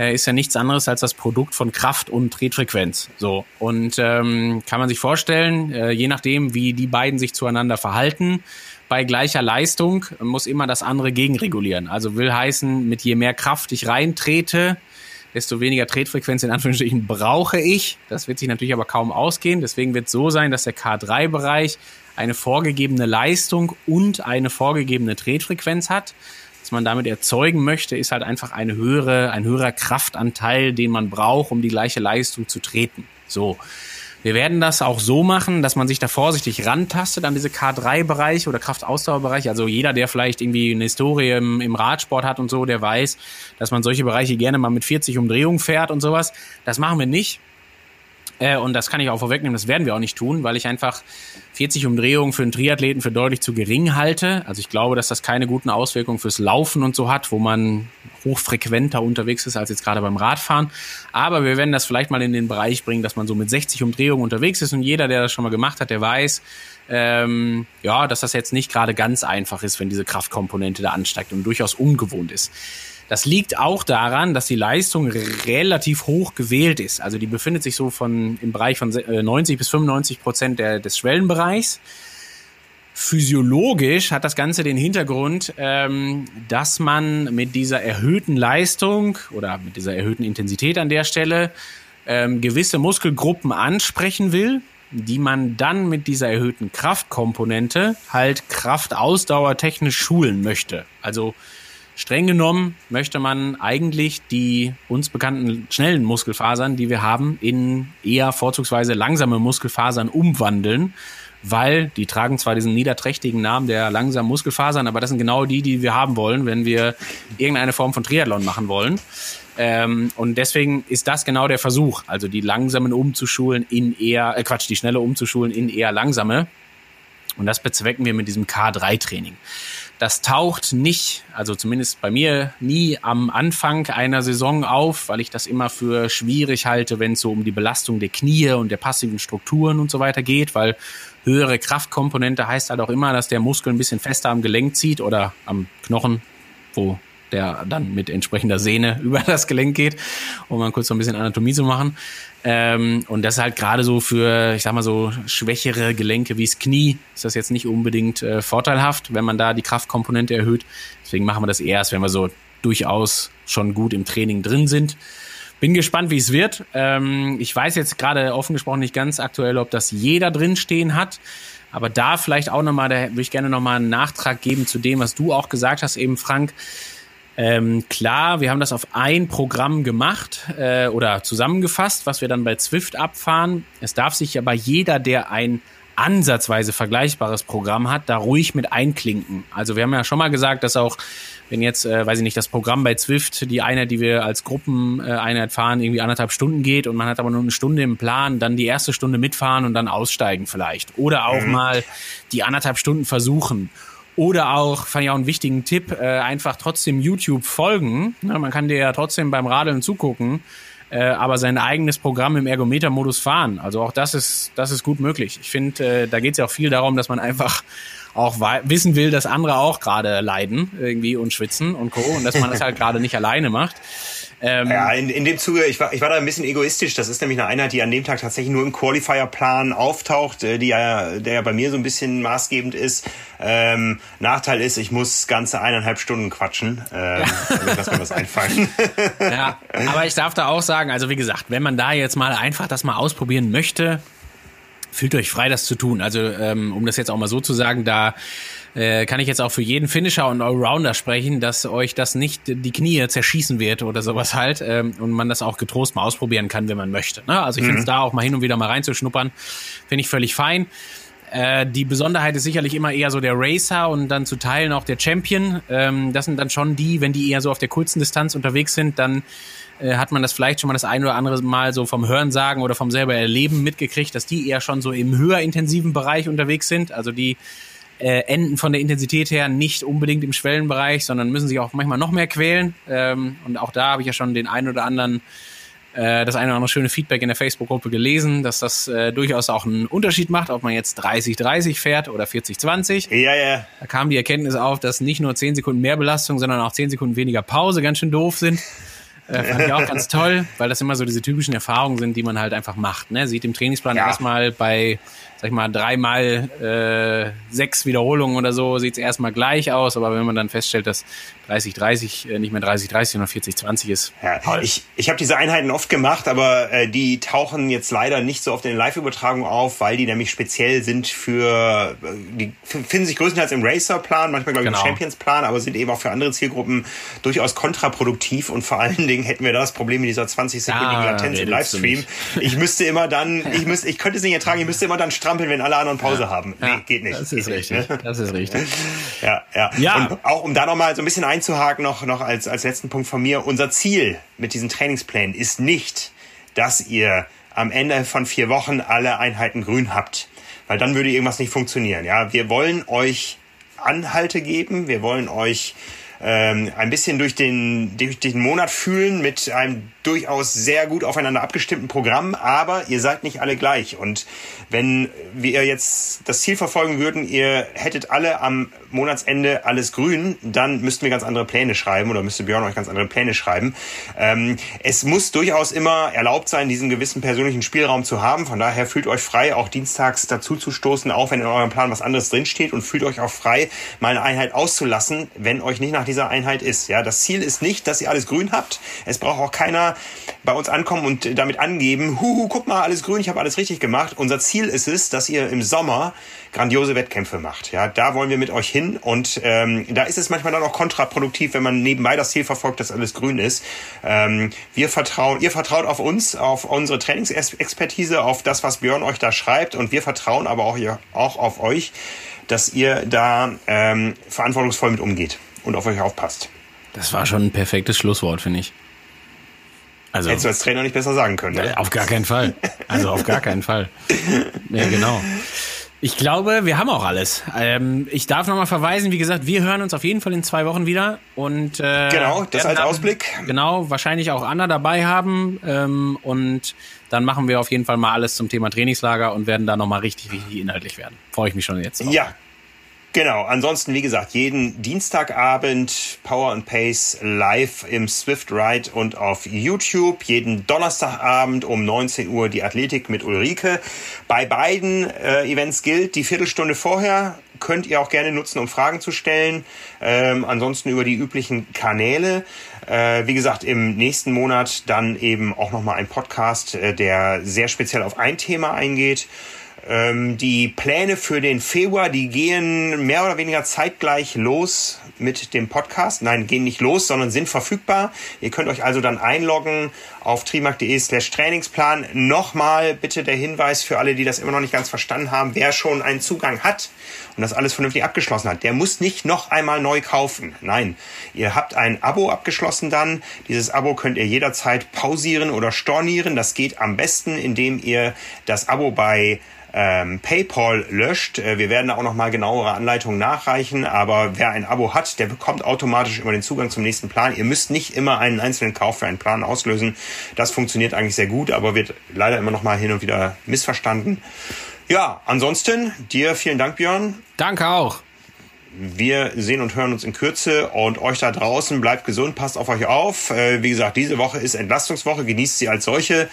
äh, ist ja nichts anderes als das Produkt von Kraft und Tretfrequenz. So. Und ähm, kann man sich vorstellen, äh, je nachdem, wie die beiden sich zueinander verhalten, bei gleicher Leistung muss immer das andere gegenregulieren. Also will heißen, mit je mehr Kraft ich reintrete, desto weniger Tretfrequenz in Anführungsstrichen brauche ich. Das wird sich natürlich aber kaum ausgehen. Deswegen wird es so sein, dass der K3-Bereich eine vorgegebene Leistung und eine vorgegebene Tretfrequenz hat. Man damit erzeugen möchte, ist halt einfach eine höhere, ein höherer Kraftanteil, den man braucht, um die gleiche Leistung zu treten. So. Wir werden das auch so machen, dass man sich da vorsichtig rantastet an diese K3-Bereiche oder Kraftausdauerbereiche. Also jeder, der vielleicht irgendwie eine Historie im, im, Radsport hat Äh, und das kann ich auch vorwegnehmen, das werden wir auch nicht tun, weil ich einfach 40 Umdrehungen für einen Triathleten für deutlich zu gering halte. Also ich glaube, dass das keine guten Auswirkungen fürs Laufen und so hat, wo man hochfrequenter unterwegs ist als jetzt gerade beim Radfahren. Aber wir werden das vielleicht mal in den Bereich bringen, dass man so mit 60 Umdrehungen unterwegs ist und jeder, der das schon mal gemacht hat, der weiß, ähm, ja, dass das jetzt nicht gerade ganz einfach ist, wenn diese Kraftkomponente da ansteigt und durchaus ungewohnt ist. Das liegt auch daran, dass die Leistung relativ hoch gewählt ist. Also die befindet sich so von im Bereich von 90 äh, bis 95 Prozent der, des Schwellenbereichs. Physiologisch hat das Ganze den Hintergrund, ähm, dass man mit dieser erhöhten Leistung oder mit dieser erhöhten Intensität an der Stelle ähm, gewisse Muskelgruppen ansprechen will, die man dann mit dieser erhöhten Kraftkomponente halt kraftausdauertechnisch schulen möchte. Also Streng genommen möchte man eigentlich die uns bekannten schnellen Muskelfasern, die wir haben, in eher vorzugsweise langsame Muskelfasern umwandeln, weil die tragen zwar diesen niederträchtigen Namen der langsamen Muskelfasern, aber das sind genau die, die wir haben wollen, wenn wir irgendeine Form von Triathlon machen wollen. Ähm, und deswegen ist das genau der Versuch, also die langsamen umzuschulen in eher, äh Quatsch, die schnelle umzuschulen in eher langsame. Und das bezwecken wir mit diesem K3-Training. Das taucht nicht, also zumindest bei mir, nie am Anfang einer Saison auf, weil ich das immer für schwierig halte, wenn es so um die Belastung der Knie und der passiven Strukturen und so weiter geht, weil höhere Kraftkomponente heißt halt auch immer, dass der Muskel ein bisschen fester am Gelenk zieht oder am Knochen, wo der dann mit entsprechender Sehne [laughs] über das Gelenk geht, um mal kurz so ein bisschen Anatomie zu machen. Ähm, und das ist halt gerade so für, ich sag mal so, schwächere Gelenke wie das Knie, ist das jetzt nicht unbedingt äh, vorteilhaft, wenn man da die Kraftkomponente erhöht. Deswegen machen wir das erst, wenn wir so durchaus schon gut im Training drin sind. Bin gespannt, wie es wird. Ähm, ich weiß jetzt gerade offen gesprochen nicht ganz aktuell, ob das jeder drin stehen hat. Aber da vielleicht auch nochmal, da würde ich gerne nochmal einen Nachtrag geben zu dem, was du auch gesagt hast, eben Frank. Ähm, klar, wir haben das auf ein Programm gemacht äh, oder zusammengefasst, was wir dann bei Zwift abfahren. Es darf sich aber jeder, der ein ansatzweise vergleichbares Programm hat, da ruhig mit einklinken. Also wir haben ja schon mal gesagt, dass auch, wenn jetzt, äh, weiß ich nicht, das Programm bei Zwift, die Einheit, die wir als Gruppeneinheit fahren, irgendwie anderthalb Stunden geht und man hat aber nur eine Stunde im Plan, dann die erste Stunde mitfahren und dann aussteigen vielleicht. Oder auch mhm. mal die anderthalb Stunden versuchen. Oder auch, fand ich auch einen wichtigen Tipp, äh, einfach trotzdem YouTube folgen. Ja, man kann dir ja trotzdem beim Radeln zugucken, äh, aber sein eigenes Programm im Ergometer-Modus fahren. Also auch das ist, das ist gut möglich. Ich finde, äh, da geht es ja auch viel darum, dass man einfach auch wissen will, dass andere auch gerade leiden irgendwie und schwitzen und Co. und dass man das halt gerade nicht alleine macht.
Ähm, ja, in, in dem Zuge, ich war, ich war da ein bisschen egoistisch. Das ist nämlich eine Einheit, die an dem Tag tatsächlich nur im Qualifier-Plan auftaucht, äh, die ja, der ja bei mir so ein bisschen maßgebend ist. Ähm, Nachteil ist, ich muss ganze eineinhalb Stunden quatschen. Ähm, damit lass mir was einfallen. [laughs]
ja, aber ich darf da auch sagen, also wie gesagt, wenn man da jetzt mal einfach das mal ausprobieren möchte, fühlt euch frei, das zu tun. Also ähm, um das jetzt auch mal so zu sagen, da äh, kann ich jetzt auch für jeden Finisher und Allrounder sprechen, dass euch das nicht die Knie zerschießen wird oder sowas halt ähm, und man das auch getrost mal ausprobieren kann, wenn man möchte. Ne? Also ich mhm. finde es da auch mal hin und wieder mal reinzuschnuppern, finde ich völlig fein. Äh, die Besonderheit ist sicherlich immer eher so der Racer und dann zu Teilen auch der Champion. Ähm, das sind dann schon die, wenn die eher so auf der kurzen Distanz unterwegs sind, dann äh, hat man das vielleicht schon mal das ein oder andere Mal so vom Hörensagen oder vom selber Erleben mitgekriegt, dass die eher schon so im höher intensiven Bereich unterwegs sind. Also die äh, enden von der Intensität her nicht unbedingt im Schwellenbereich, sondern müssen sich auch manchmal noch mehr quälen. Ähm, und auch da habe ich ja schon den ein oder anderen äh, das eine oder andere schöne Feedback in der Facebook-Gruppe gelesen, dass das äh, durchaus auch einen Unterschied macht, ob man jetzt 30-30 fährt oder 40-20.
Ja, ja.
Da kam die Erkenntnis auf, dass nicht nur 10 Sekunden mehr Belastung, sondern auch 10 Sekunden weniger Pause ganz schön doof sind. Äh, fand ich auch ganz toll, weil das immer so diese typischen Erfahrungen sind, die man halt einfach macht. Ne? Sieht im Trainingsplan ja. erstmal bei sag ich mal, dreimal äh, sechs Wiederholungen oder so, sieht es erstmal gleich aus, aber wenn man dann feststellt, dass 30-30 äh, nicht mehr 30-30, sondern 40-20 ist.
Ja, ich ich habe diese Einheiten oft gemacht, aber äh, die tauchen jetzt leider nicht so oft in den Live-Übertragungen auf, weil die nämlich speziell sind für, äh, die finden sich größtenteils im Racer-Plan, manchmal glaube ich genau. im Champions-Plan, aber sind eben auch für andere Zielgruppen durchaus kontraproduktiv und vor allen Dingen hätten wir da das Problem mit dieser 20-sekündigen Latenz im Livestream. Ich müsste immer dann, [laughs] ich müsste, ich könnte es nicht ertragen, ich müsste immer dann strampeln, wenn alle anderen Pause ja. haben. Nee, ja, geht nicht.
Das ist richtig. Ne? Das ist richtig. [laughs]
Ja, ja. ja. Und auch um da nochmal so ein bisschen einzuhaken, noch, noch als, als letzten Punkt von mir. Unser Ziel mit diesen Trainingsplänen ist nicht, dass ihr am Ende von vier Wochen alle Einheiten grün habt. Weil dann würde irgendwas nicht funktionieren. Ja, wir wollen euch Anhalte geben. Wir wollen euch ähm, ein bisschen durch den, durch den Monat fühlen mit einem durchaus sehr gut aufeinander abgestimmten Programm, aber ihr seid nicht alle gleich. Und wenn wir jetzt das Ziel verfolgen würden, ihr hättet alle am Monatsende alles grün, dann müssten wir ganz andere Pläne schreiben oder müsste Björn euch ganz andere Pläne schreiben. Ähm, es muss durchaus immer erlaubt sein, diesen gewissen persönlichen Spielraum zu haben. Von daher fühlt euch frei, auch dienstags dazu zu stoßen, auch wenn in eurem Plan was anderes drinsteht und fühlt euch auch frei, mal eine Einheit auszulassen, wenn euch nicht nach dieser Einheit ist. Ja, das Ziel ist nicht, dass ihr alles grün habt. Es braucht auch keiner bei uns ankommen und damit angeben, huhu, guck mal, alles grün, ich habe alles richtig gemacht. Unser Ziel ist es, dass ihr im Sommer grandiose Wettkämpfe macht. Ja, da wollen wir mit euch hin und ähm, da ist es manchmal dann auch kontraproduktiv, wenn man nebenbei das Ziel verfolgt, dass alles grün ist. Ähm, wir vertrauen, ihr vertraut auf uns, auf unsere Trainingsexpertise, auf das, was Björn euch da schreibt und wir vertrauen aber auch, auch auf euch, dass ihr da ähm, verantwortungsvoll mit umgeht und auf euch aufpasst.
Das war schon ein perfektes Schlusswort, finde ich.
Also, Hättest du als Trainer nicht besser sagen können.
Ne? Auf gar keinen Fall. Also auf gar keinen Fall. Ja, genau. Ich glaube, wir haben auch alles. Ähm, ich darf nochmal verweisen, wie gesagt, wir hören uns auf jeden Fall in zwei Wochen wieder. Und, äh,
genau, das als Ausblick.
Genau, wahrscheinlich auch Anna dabei haben. Ähm, und dann machen wir auf jeden Fall mal alles zum Thema Trainingslager und werden da nochmal richtig, richtig inhaltlich werden. Freue ich mich schon jetzt.
Drauf. Ja, Genau, ansonsten wie gesagt, jeden Dienstagabend Power and Pace live im Swift Ride und auf YouTube. Jeden Donnerstagabend um 19 Uhr die Athletik mit Ulrike. Bei beiden äh, Events gilt die Viertelstunde vorher. Könnt ihr auch gerne nutzen, um Fragen zu stellen. Ähm, ansonsten über die üblichen Kanäle. Äh, wie gesagt, im nächsten Monat dann eben auch nochmal ein Podcast, äh, der sehr speziell auf ein Thema eingeht. Ähm, die Pläne für den Februar, die gehen mehr oder weniger zeitgleich los mit dem Podcast. Nein, gehen nicht los, sondern sind verfügbar. Ihr könnt euch also dann einloggen auf trimark.de slash Trainingsplan. Nochmal bitte der Hinweis für alle, die das immer noch nicht ganz verstanden haben. Wer schon einen Zugang hat und das alles vernünftig abgeschlossen hat, der muss nicht noch einmal neu kaufen. Nein, ihr habt ein Abo abgeschlossen dann. Dieses Abo könnt ihr jederzeit pausieren oder stornieren. Das geht am besten, indem ihr das Abo bei ähm, PayPal löscht. Äh, wir werden da auch noch mal genauere Anleitungen nachreichen, aber wer ein Abo hat, der bekommt automatisch immer den Zugang zum nächsten Plan. Ihr müsst nicht immer einen einzelnen Kauf für einen Plan auslösen. Das funktioniert eigentlich sehr gut, aber wird leider immer noch mal hin und wieder missverstanden. Ja, ansonsten dir vielen Dank, Björn.
Danke auch.
Wir sehen und hören uns in Kürze und euch da draußen bleibt gesund, passt auf euch auf. Äh, wie gesagt, diese Woche ist Entlastungswoche, genießt sie als solche.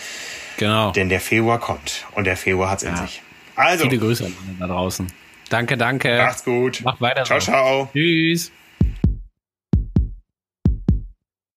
Genau.
Denn der Februar kommt und der Februar hat's ja. in sich.
Also. Viele Grüße an da draußen. Danke, danke.
Macht's gut.
Mach weiter.
Ciao,
so.
ciao.
Tschüss.